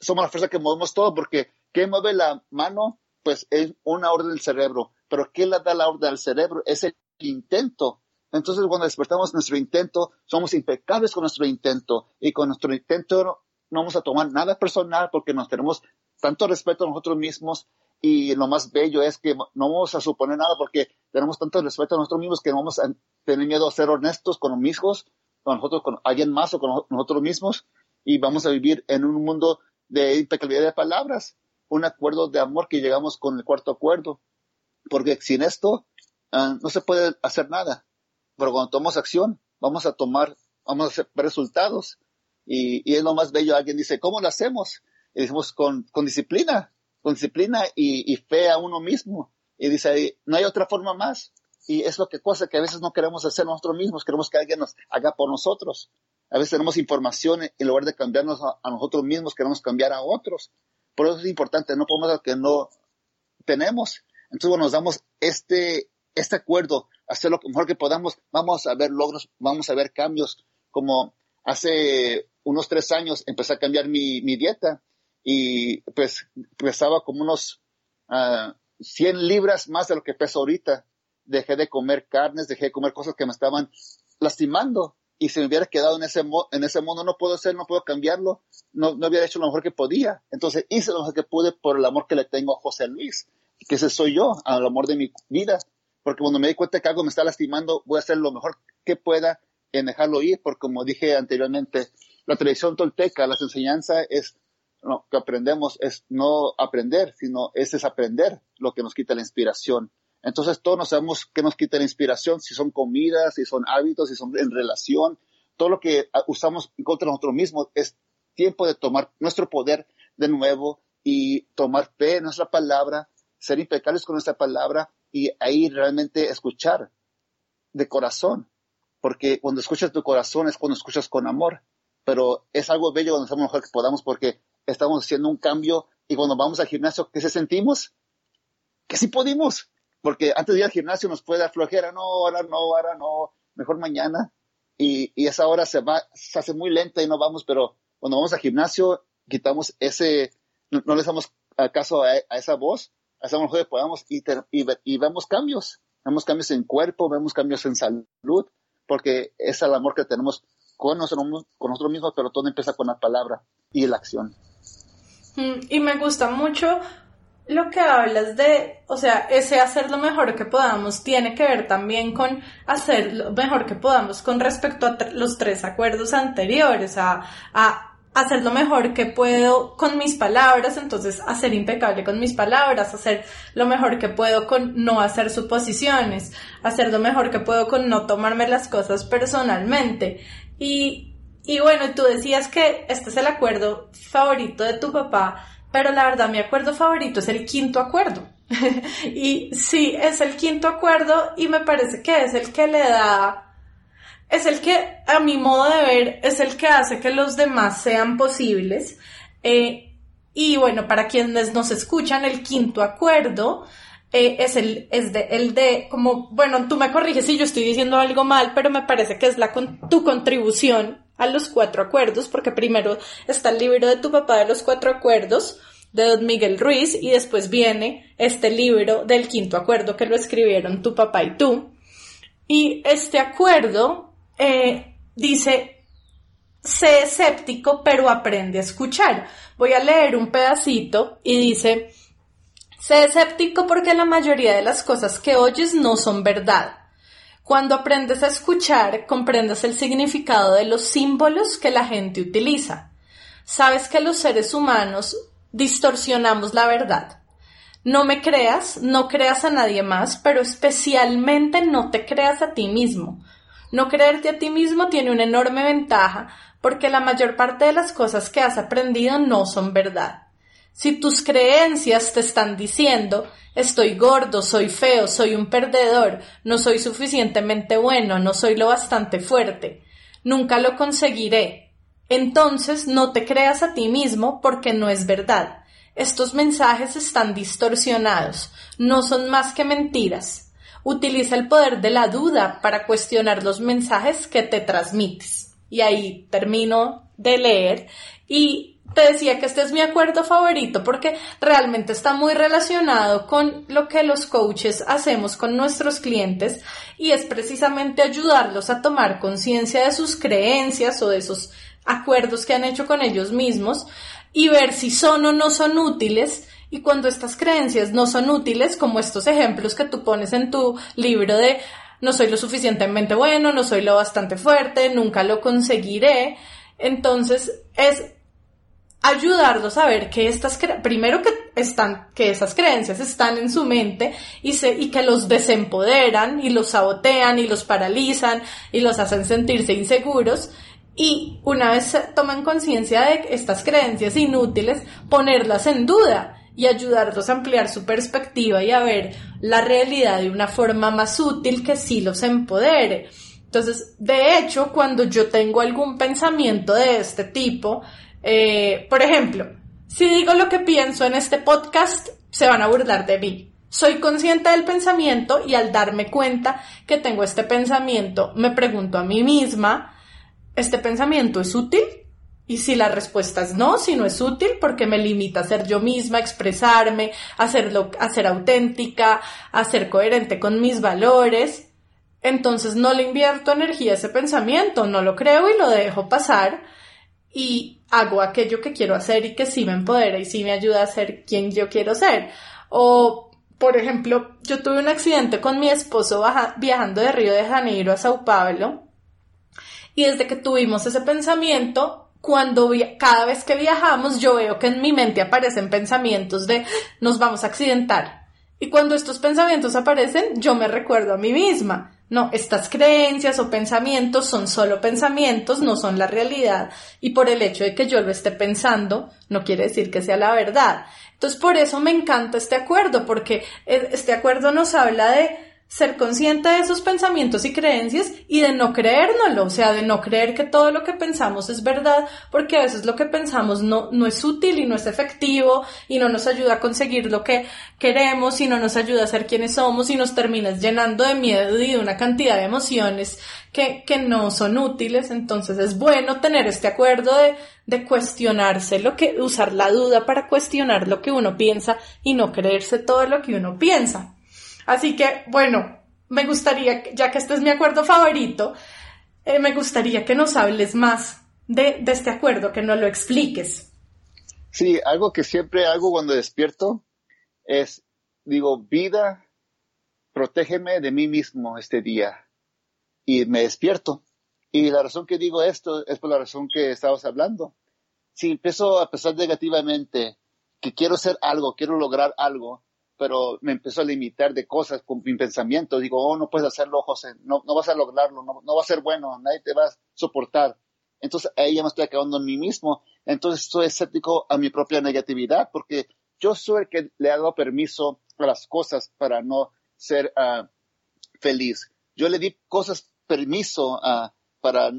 somos la fuerza que movemos todo, porque ¿qué mueve la mano? Pues es una orden del cerebro. Pero ¿qué le da la orden al cerebro? Es el intento. Entonces, cuando despertamos nuestro intento, somos impecables con nuestro intento. Y con nuestro intento no vamos a tomar nada personal porque nos tenemos tanto respeto a nosotros mismos. Y lo más bello es que no vamos a suponer nada porque tenemos tanto respeto a nosotros mismos que no vamos a tener miedo a ser honestos con los mismos, con nosotros, con alguien más o con nosotros mismos. Y vamos a vivir en un mundo de impecabilidad de palabras, un acuerdo de amor que llegamos con el cuarto acuerdo, porque sin esto ah, no se puede hacer nada. Pero cuando tomamos acción, vamos a tomar, vamos a hacer resultados. Y, es lo más bello. Alguien dice, ¿cómo lo hacemos? Y decimos, con disciplina, con disciplina y, y, fe a uno mismo. Y dice, no hay otra forma más. Y es lo que cosa que a veces no queremos hacer nosotros mismos, queremos que alguien nos haga por nosotros. A veces tenemos información en lugar de cambiarnos a, nosotros mismos, queremos cambiar a otros. Por eso es importante, no podemos dar que no tenemos. Entonces, bueno, nos damos este, este acuerdo, hacer lo mejor que podamos, vamos a ver logros, vamos a ver cambios. Como hace unos tres años empecé a cambiar mi, dieta y pues pesaba como unos 100 ah, libras más de lo que peso ahorita. Dejé de comer carnes, dejé de comer cosas que me estaban lastimando y si me hubiera quedado en ese, en ese mundo, no puedo hacer, no puedo cambiarlo, no, no hubiera hecho lo mejor que podía. Entonces hice lo mejor que pude por el amor que le tengo a José Luis, que ese soy yo, al amor de mi vida. Porque cuando me di cuenta que algo me está lastimando, voy a hacer lo mejor que pueda en dejarlo ir, porque como dije anteriormente, la tradición tolteca, las enseñanzas es lo que aprendemos es no aprender, sino es desaprender lo que nos quita la inspiración. Entonces todos nos sabemos que nos quita la inspiración, si son comidas, si son hábitos, si son en relación, todo lo que ah, usamos contra nosotros mismos es tiempo de tomar nuestro poder de nuevo y tomar fe en nuestra palabra, ser impecables con nuestra palabra y ahí realmente escuchar de corazón, porque cuando escuchas tu corazón es cuando escuchas con amor, pero es algo bello cuando lo mejor que podamos porque estamos haciendo un cambio y cuando vamos al gimnasio, ¿qué se sentimos? Que sí pudimos, porque antes de ir al gimnasio nos puede dar flojera, no, ahora no, ahora no, mejor mañana. Y, y esa hora se va, se hace muy lenta y no vamos, pero cuando vamos al gimnasio, quitamos ese, no, le damos caso a, esa voz, hacemos lo que podamos y, y, vemos cambios. Vemos cambios en cuerpo, vemos cambios en salud, porque es el amor que tenemos con nosotros, con nosotros mismos, pero todo empieza con la palabra y la acción. Y me gusta mucho lo que hablas de, o sea, ese hacer lo mejor que podamos tiene que ver también con hacer lo mejor que podamos con respecto a los tres acuerdos anteriores, a hacer lo mejor que puedo con mis palabras, entonces hacer impecable con mis palabras, hacer lo mejor que puedo con no hacer suposiciones, hacer lo mejor que puedo con no tomarme las cosas personalmente. Y, y bueno, tú decías que este es el acuerdo favorito de tu papá, pero la verdad mi acuerdo favorito es el quinto acuerdo. y sí, es el quinto acuerdo y me parece que es el que le da es el que, a mi modo de ver, es el que hace que los demás sean posibles. Eh, y bueno, para quienes nos escuchan, el quinto acuerdo eh, es, el, es de, el de, como, bueno, tú me corriges si yo estoy diciendo algo mal, pero me parece que es la tu contribución a los cuatro acuerdos, porque primero está el libro de tu papá de los cuatro acuerdos, de Don Miguel Ruiz, y después viene este libro del quinto acuerdo que lo escribieron tu papá y tú. Y este acuerdo eh, dice, sé escéptico, pero aprende a escuchar. Voy a leer un pedacito y dice, sé escéptico porque la mayoría de las cosas que oyes no son verdad. Cuando aprendes a escuchar, comprendes el significado de los símbolos que la gente utiliza. Sabes que los seres humanos distorsionamos la verdad. No me creas, no creas a nadie más, pero especialmente no te creas a ti mismo. No creerte a ti mismo tiene una enorme ventaja porque la mayor parte de las cosas que has aprendido no son verdad. Si tus creencias te están diciendo estoy gordo, soy feo, soy un perdedor, no soy suficientemente bueno, no soy lo bastante fuerte, nunca lo conseguiré, entonces no te creas a ti mismo porque no es verdad. Estos mensajes están distorsionados, no son más que mentiras. Utiliza el poder de la duda para cuestionar los mensajes que te transmites. Y ahí termino de leer y te decía que este es mi acuerdo favorito porque realmente está muy relacionado con lo que los coaches hacemos con nuestros clientes y es precisamente ayudarlos a tomar conciencia de sus creencias o de esos acuerdos que han hecho con ellos mismos y ver si son o no son útiles. Y cuando estas creencias no son útiles, como estos ejemplos que tú pones en tu libro de no soy lo suficientemente bueno, no soy lo bastante fuerte, nunca lo conseguiré, entonces es ayudarlos a ver que estas primero que están que esas creencias están en su mente y se y que los desempoderan y los sabotean y los paralizan y los hacen sentirse inseguros y una vez toman conciencia de estas creencias inútiles ponerlas en duda y ayudarlos a ampliar su perspectiva y a ver la realidad de una forma más útil que sí los empodere. Entonces, de hecho, cuando yo tengo algún pensamiento de este tipo, eh, por ejemplo, si digo lo que pienso en este podcast, se van a burlar de mí. Soy consciente del pensamiento y al darme cuenta que tengo este pensamiento, me pregunto a mí misma, ¿este pensamiento es útil? Y si la respuesta es no, si no es útil, porque me limita a ser yo misma, a expresarme, a, hacerlo, a ser auténtica, a ser coherente con mis valores, entonces no le invierto energía a ese pensamiento, no lo creo y lo dejo pasar y hago aquello que quiero hacer y que sí me empodera y sí me ayuda a ser quien yo quiero ser. O, por ejemplo, yo tuve un accidente con mi esposo viajando de Río de Janeiro a Sao Paulo y desde que tuvimos ese pensamiento, cuando cada vez que viajamos yo veo que en mi mente aparecen pensamientos de nos vamos a accidentar. Y cuando estos pensamientos aparecen, yo me recuerdo a mí misma. No, estas creencias o pensamientos son solo pensamientos, no son la realidad. Y por el hecho de que yo lo esté pensando, no quiere decir que sea la verdad. Entonces, por eso me encanta este acuerdo, porque e, este acuerdo nos habla de ser consciente de esos pensamientos y creencias y de no creérnoslo, o sea, de no creer que todo lo que pensamos es verdad, porque a veces lo que pensamos no, no es útil y no es efectivo y no nos ayuda a conseguir lo que queremos y no nos ayuda a ser quienes somos y nos terminas llenando de miedo y de una cantidad de emociones que, que no son útiles. Entonces es bueno tener este acuerdo de, de cuestionarse lo que, usar la duda para cuestionar lo que uno piensa y no creerse todo lo que uno piensa. Así que, bueno, me gustaría, ya que este es mi acuerdo favorito, eh, me gustaría que nos hables más de, este acuerdo, que nos lo expliques. Sí, algo que siempre hago cuando despierto es, digo, vida, protégeme de mí mismo este día. Y me despierto. Y la razón que digo esto es por la razón que estabas hablando. si empiezo a pensar negativamente que quiero hacer algo, quiero lograr algo, pero me empezó a limitar de cosas con mi pensamiento. Digo, oh, no puedes hacerlo, José, no, no vas a lograrlo, no, no va a ser bueno, nadie te va a soportar. Entonces ahí ya me estoy acabando en mí mismo. Entonces estoy escéptico a mi propia negatividad porque yo soy el que le ha dado permiso a las cosas para no ser uh, feliz. Yo le di cosas permiso uh, para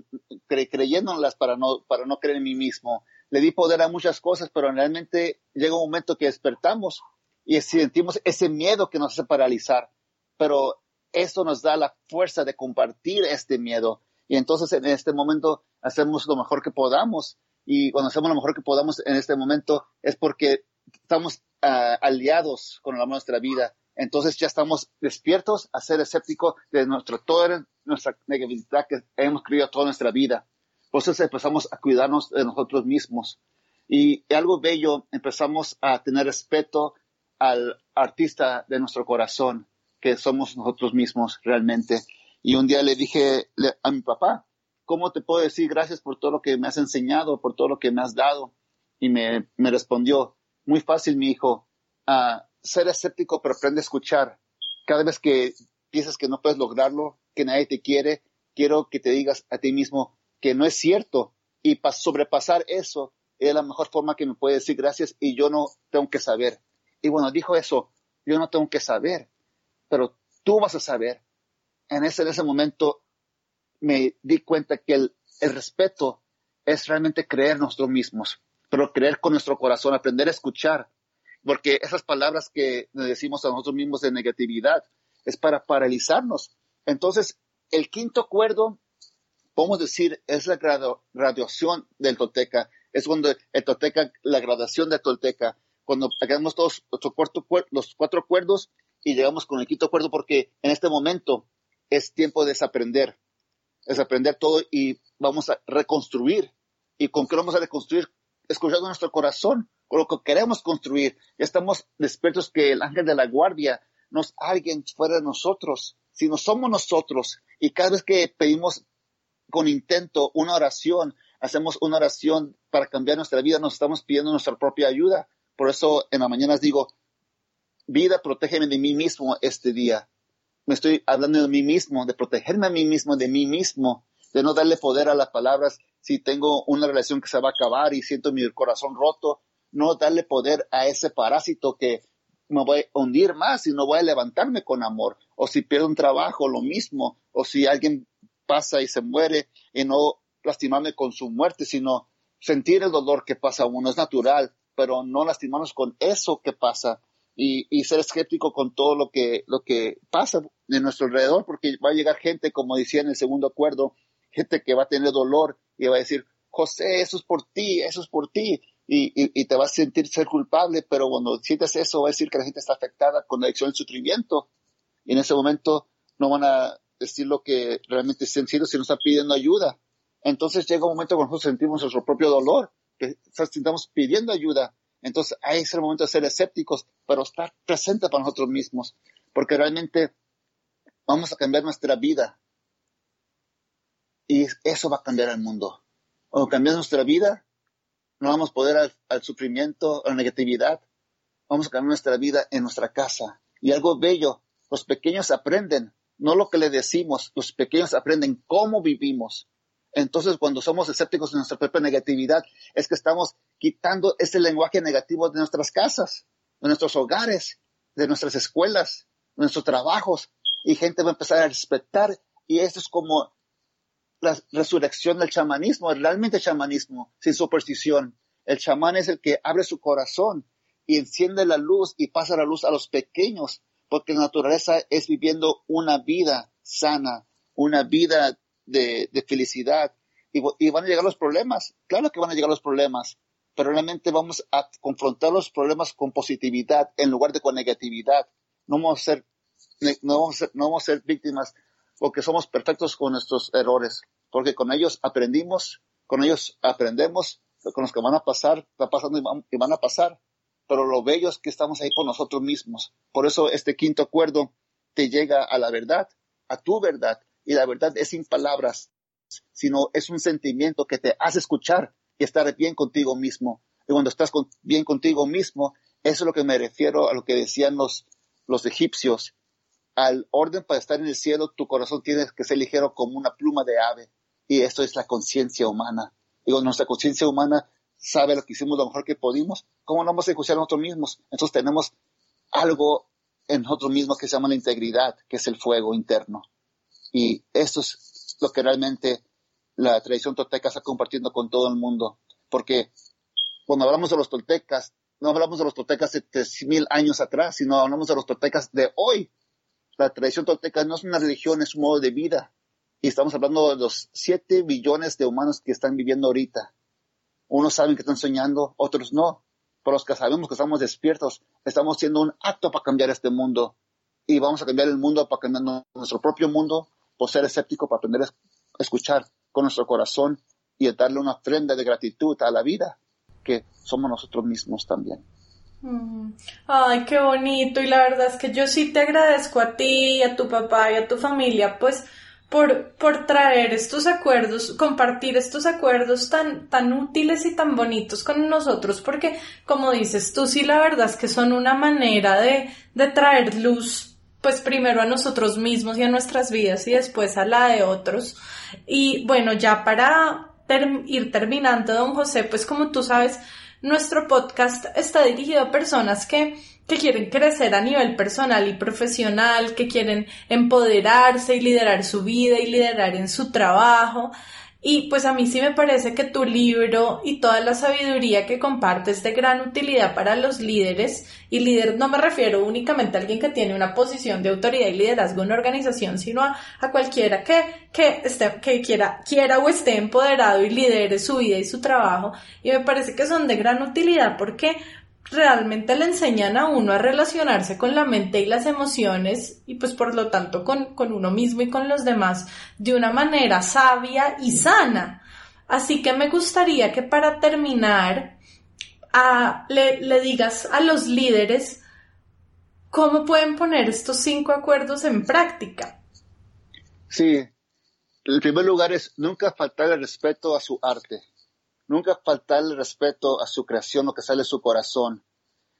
cre creyéndolas para no para no creer en mí mismo. Le di poder a muchas cosas, pero realmente llega un momento que despertamos y sentimos ese miedo que nos hace paralizar, pero eso nos da la fuerza de compartir este miedo. Y entonces en este momento hacemos lo mejor que podamos. Y cuando hacemos lo mejor que podamos en este momento es porque estamos uh, aliados con la nuestra vida. Entonces ya estamos despiertos a ser escépticos de nuestro, toda nuestra negatividad que hemos creído toda nuestra vida. Eso empezamos a cuidarnos de nosotros mismos. Y algo bello, empezamos a tener respeto al artista de nuestro corazón, que somos nosotros mismos realmente. Y un día le dije a mi papá, ¿cómo te puedo decir gracias por todo lo que me has enseñado, por todo lo que me has dado? Y me, me respondió, muy fácil, mi hijo, a ser escéptico, pero aprende a escuchar. Cada vez que piensas que no puedes lograrlo, que nadie te quiere, quiero que te digas a ti mismo que no es cierto. Y para sobrepasar eso es la mejor forma que me puede decir gracias y yo no tengo que saber. Y bueno, dijo eso, yo no tengo que saber, pero tú vas a saber. En ese, en ese momento me di cuenta que el, el respeto es realmente creer nosotros mismos, pero creer con nuestro corazón, aprender a escuchar, porque esas palabras que decimos a nosotros mismos de negatividad es para paralizarnos. Entonces, el quinto acuerdo, podemos decir, es la graduación del Tolteca, es cuando el Tolteca, la graduación del Tolteca, cuando hagamos todos los cuatro acuerdos y llegamos con el quinto acuerdo, porque en este momento es tiempo de desaprender, desaprender todo y vamos a reconstruir. ¿Y con qué vamos a reconstruir? Escuchando nuestro corazón, con lo que queremos construir. Ya estamos despiertos que el ángel de la guardia no es alguien fuera de nosotros, sino somos nosotros. Y cada vez que pedimos con intento una oración, hacemos una oración para cambiar nuestra vida, nos estamos pidiendo nuestra propia ayuda. Por eso en las mañanas digo, vida, protégeme de mí mismo este día. Me estoy hablando de mí mismo, de protegerme a mí mismo, de mí mismo, de no darle poder a las palabras si tengo una relación que se va a acabar y siento mi corazón roto, no darle poder a ese parásito que me voy a hundir más y no voy a levantarme con amor. O si pierdo un trabajo, lo mismo. O si alguien pasa y se muere y no lastimarme con su muerte, sino sentir el dolor que pasa a uno. Es natural pero no lastimarnos con eso que pasa y, ser escéptico con todo lo que, lo que pasa en nuestro alrededor, porque va a llegar gente, como decía en el segundo acuerdo, gente que va a tener dolor y va a decir, José, eso es por ti, eso es por ti, y, te vas a sentir ser culpable, pero cuando sientes eso va a decir que la gente está afectada con la adicción al sufrimiento, y en ese momento no van a decir lo que realmente es sencillo si nos está pidiendo ayuda. Entonces llega un momento cuando nosotros sentimos nuestro propio dolor estamos pidiendo ayuda. Entonces ahí es el momento de ser escépticos, pero estar presente para nosotros mismos, porque realmente vamos a cambiar nuestra vida. Y eso va a cambiar el mundo. Cuando cambiamos nuestra vida, no vamos a poder al, al sufrimiento, a la negatividad. Vamos a cambiar nuestra vida en nuestra casa. Y algo bello, los pequeños aprenden, no lo que le decimos, los pequeños aprenden cómo vivimos. Entonces, cuando somos escépticos de nuestra propia negatividad, es que estamos quitando ese lenguaje negativo de nuestras casas, de nuestros hogares, de nuestras escuelas, de nuestros trabajos, y gente va a empezar a respetar, y esto es como la resurrección del chamanismo, realmente chamanismo, sin superstición. El chamán es el que abre su corazón y enciende la luz y pasa la luz a los pequeños, porque la naturaleza es viviendo una vida sana, una vida de, felicidad y, van a llegar los problemas. Claro que van a llegar los problemas, pero realmente vamos a confrontar los problemas con positividad en lugar de con negatividad. No vamos a ser, no vamos a no vamos a ser víctimas porque somos perfectos con nuestros errores, porque con ellos aprendimos, con ellos aprendemos, con los que van a pasar, está pasando y van, y van a pasar, pero lo bello es que estamos ahí por nosotros mismos. Por eso este quinto acuerdo te llega a la verdad, a tu verdad, y la verdad es sin palabras, sino es un sentimiento que te hace escuchar y estar bien contigo mismo. Y cuando estás bien contigo mismo, eso es lo que me refiero a lo que decían los, los egipcios. Al orden para estar en el cielo, tu corazón tiene que ser ligero como una pluma de ave. Y esto es la conciencia humana. Digo, nuestra conciencia humana sabe lo que hicimos lo mejor que pudimos. ¿Cómo no vamos a escuchar a nosotros mismos? Entonces tenemos algo en nosotros mismos que se llama la integridad, que es el fuego interno. Y esto es lo que realmente la tradición tolteca está compartiendo con todo el mundo. Porque cuando hablamos de los toltecas, no hablamos de los toltecas de 3.000 años atrás, sino hablamos de los toltecas de hoy. La tradición tolteca no es una religión, es un modo de vida. Y estamos hablando de los 7 billones de humanos que están viviendo ahorita. Unos saben que están soñando, otros no. Pero los que sabemos que estamos despiertos, estamos haciendo un acto para cambiar este mundo. Y vamos a cambiar el mundo para cambiar nuestro propio mundo, por ser escéptico, para aprender a escuchar con nuestro corazón y darle una ofrenda de gratitud a la vida, que somos nosotros mismos también. Mm. Ay, qué bonito. Y la verdad es que yo sí te agradezco a ti, a tu papá y a tu familia, pues por, por traer estos acuerdos, compartir estos acuerdos tan, tan útiles y tan bonitos con nosotros, porque como dices tú, sí, la verdad es que son una manera de, de traer luz, pues primero a nosotros mismos y a nuestras vidas y después a la de otros. Y bueno, ya para ir terminando, don José, pues como tú sabes, nuestro podcast está dirigido a personas que que quieren crecer a nivel personal y profesional, que quieren empoderarse y liderar su vida y liderar en su trabajo. Y pues a mí sí me parece que tu libro y toda la sabiduría que compartes es de gran utilidad para los líderes. Y líder no me refiero únicamente a alguien que tiene una posición de autoridad y liderazgo en una organización, sino a, cualquiera que, que, esté, que quiera, quiera o esté empoderado y lidere su vida y su trabajo. Y me parece que son de gran utilidad porque realmente le enseñan a uno a relacionarse con la mente y las emociones y pues por lo tanto con, uno mismo y con los demás de una manera sabia y sana. Así que me gustaría que para terminar le, le digas a los líderes cómo pueden poner estos cinco acuerdos en práctica. Sí, el primer lugar es nunca faltar el respeto a su arte. Nunca faltarle respeto a su creación, lo que sale de su corazón.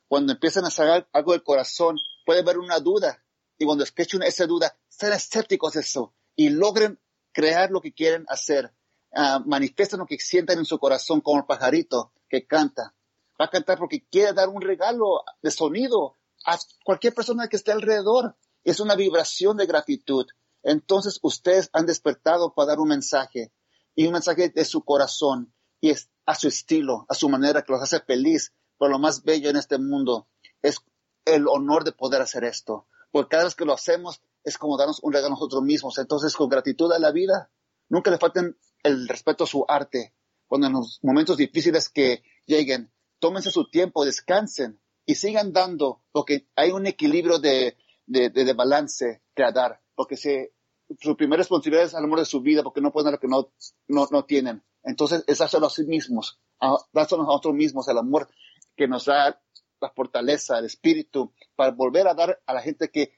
Cuando empiezan a sacar algo del corazón, puede haber una duda. Y cuando escuchen esa duda, sean escépticos de eso y logren crear lo que quieren hacer. Uh, lo que sientan en su corazón como el pajarito que canta. Va a cantar porque quiere dar un regalo de sonido a cualquier persona que esté alrededor. Es una vibración de gratitud. Entonces ustedes han despertado para dar un mensaje y un mensaje de su corazón y es a su estilo, a su manera que los hace feliz. Pero lo más bello en este mundo es el honor de poder hacer esto. Porque cada vez que lo hacemos es como darnos un regalo a nosotros mismos. Entonces, con gratitud a la vida, nunca le falten el respeto a su arte. Cuando en los momentos difíciles que lleguen, tómense su tiempo, descansen y sigan dando, porque hay un equilibrio de, de, de, balance que dar. Porque su primera responsabilidad es el amor de su vida, porque no pueden dar lo que no, no, no tienen. Entonces, es hacerlo a sí mismos, a, a nosotros mismos, el amor que nos da la fortaleza, el espíritu, para volver a dar a la gente que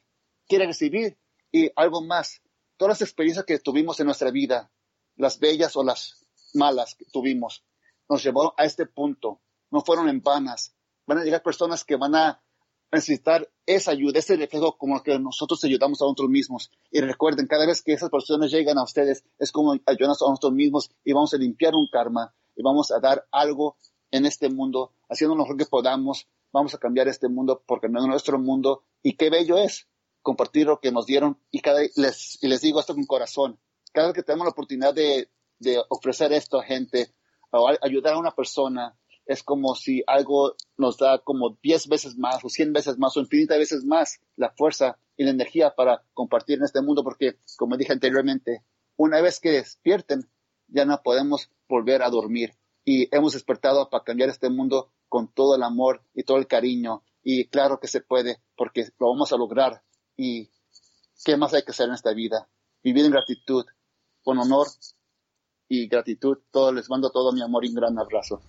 quiere recibir y algo más. Todas las experiencias que tuvimos en nuestra vida, las bellas o las malas que tuvimos, nos llevó a este punto. No fueron en vanas. Van a llegar personas que van a necesitar esa ayuda, ese reflejo como que nosotros ayudamos a nosotros mismos. Y recuerden, cada vez que esas personas llegan a ustedes, es como ayudarnos a nosotros mismos y vamos a limpiar un karma y vamos a dar algo en este mundo, haciendo lo mejor que podamos. Vamos a cambiar este mundo porque no es nuestro mundo. Y qué bello es compartir lo que nos dieron. Y, cada, les, y les digo esto con corazón. Cada vez que tenemos la oportunidad de, de ofrecer esto a gente, o ayudar a una persona, es como si algo nos da como 10 veces más o 100 veces más o infinitas veces más la fuerza y la energía para compartir en este mundo porque, como dije anteriormente, una vez que despierten, ya no podemos volver a dormir. Y hemos despertado para cambiar este mundo con todo el amor y todo el cariño. Y claro que se puede, porque lo vamos a lograr. Y qué más hay que hacer en esta vida. Vivir en gratitud, con honor y gratitud. Todo, les mando todo mi amor y un gran abrazo.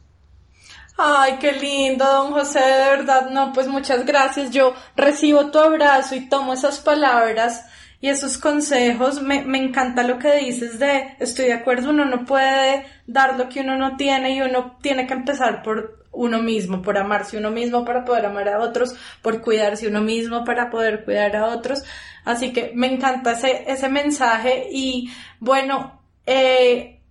Ay, qué lindo, don José, de verdad, no, pues muchas gracias. Yo recibo tu abrazo y tomo esas palabras y esos consejos. Me, me encanta lo que dices de, estoy de acuerdo, uno no puede dar lo que uno no tiene y uno tiene que empezar por uno mismo, por amarse uno mismo para poder amar a otros, por cuidarse uno mismo para poder cuidar a otros. Así que me encanta ese, ese mensaje y bueno, eh,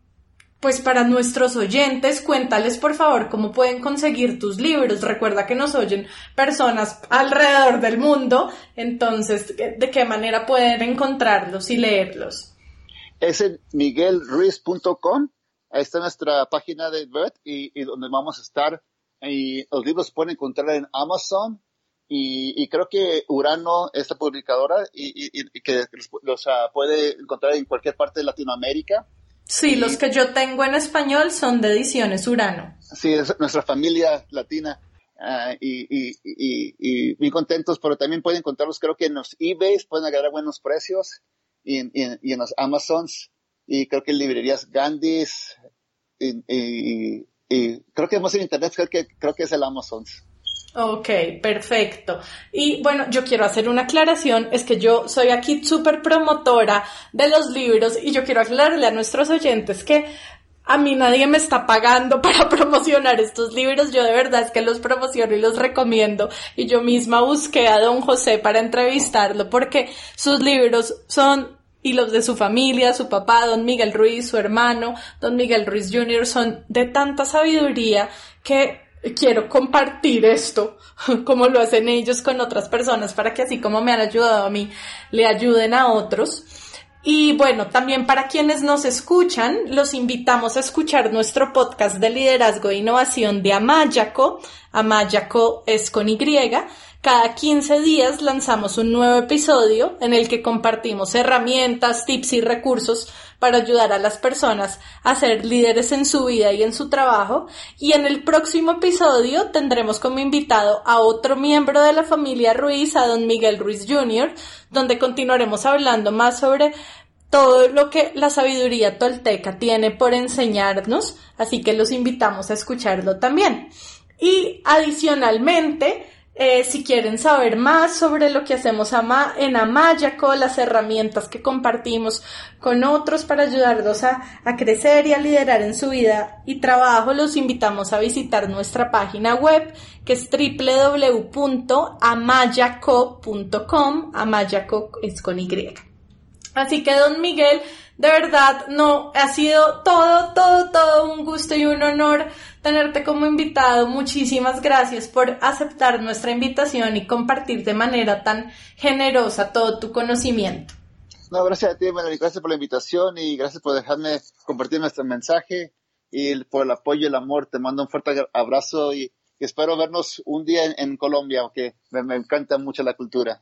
pues para nuestros oyentes, cuéntales por favor cómo pueden conseguir tus libros. Recuerda que nos oyen personas alrededor del mundo, entonces, ¿de qué manera pueden encontrarlos y leerlos? Es en miguelruiz.com, ahí está nuestra página de web y, donde vamos a estar. Y los libros se pueden encontrar en Amazon y, creo que Urano es la publicadora y, que los puede encontrar en cualquier parte de Latinoamérica. Sí, los que yo tengo en español son de ediciones Urano. Sí, es nuestra familia latina. Ah, y, y, y, muy contentos, pero también pueden encontrarlos, creo que en los eBays pueden agarrar buenos precios y en, y en los Amazons y creo que en librerías Gandhis y, creo que más en internet, creo que, creo que es el Amazons. Ok, perfecto. Y bueno, yo quiero hacer una aclaración, es que yo soy aquí súper promotora de los libros y yo quiero aclararle a nuestros oyentes que a mí nadie me está pagando para promocionar estos libros, yo de verdad es que los promociono y los recomiendo y yo misma busqué a don José para entrevistarlo porque sus libros son y los de su familia, su papá, don Miguel Ruiz, su hermano, don Miguel Ruiz Jr., son de tanta sabiduría que quiero compartir esto, como lo hacen ellos con otras personas, para que así como me han ayudado a mí, le ayuden a otros. Y bueno, también para quienes nos escuchan, los invitamos a escuchar nuestro podcast de liderazgo e innovación de Amayaco. Amayaco es con Y cada 15 días lanzamos un nuevo episodio en el que compartimos herramientas, tips y recursos para ayudar a las personas a ser líderes en su vida y en su trabajo. Y en el próximo episodio tendremos como invitado a otro miembro de la familia Ruiz, a don Miguel Ruiz Jr., donde continuaremos hablando más sobre todo lo que la sabiduría tolteca tiene por enseñarnos, así que los invitamos a escucharlo también. Y adicionalmente, eh, si quieren saber más sobre lo que hacemos en Amayaco, las herramientas que compartimos con otros para ayudarlos a, crecer y a liderar en su vida y trabajo, los invitamos a visitar nuestra página web que es www.amayaco.com. Amayaco es con Y. Así que, don Miguel, de verdad, no, ha sido todo, todo, todo un gusto y un honor tenerte como invitado. Muchísimas gracias por aceptar nuestra invitación y compartir de manera tan generosa todo tu conocimiento. No, gracias a ti, Melanie, gracias por la invitación y gracias por dejarme compartir nuestro mensaje y por el apoyo y el amor. Te mando un fuerte abrazo y espero vernos un día en, Colombia, porque me encanta mucho la cultura.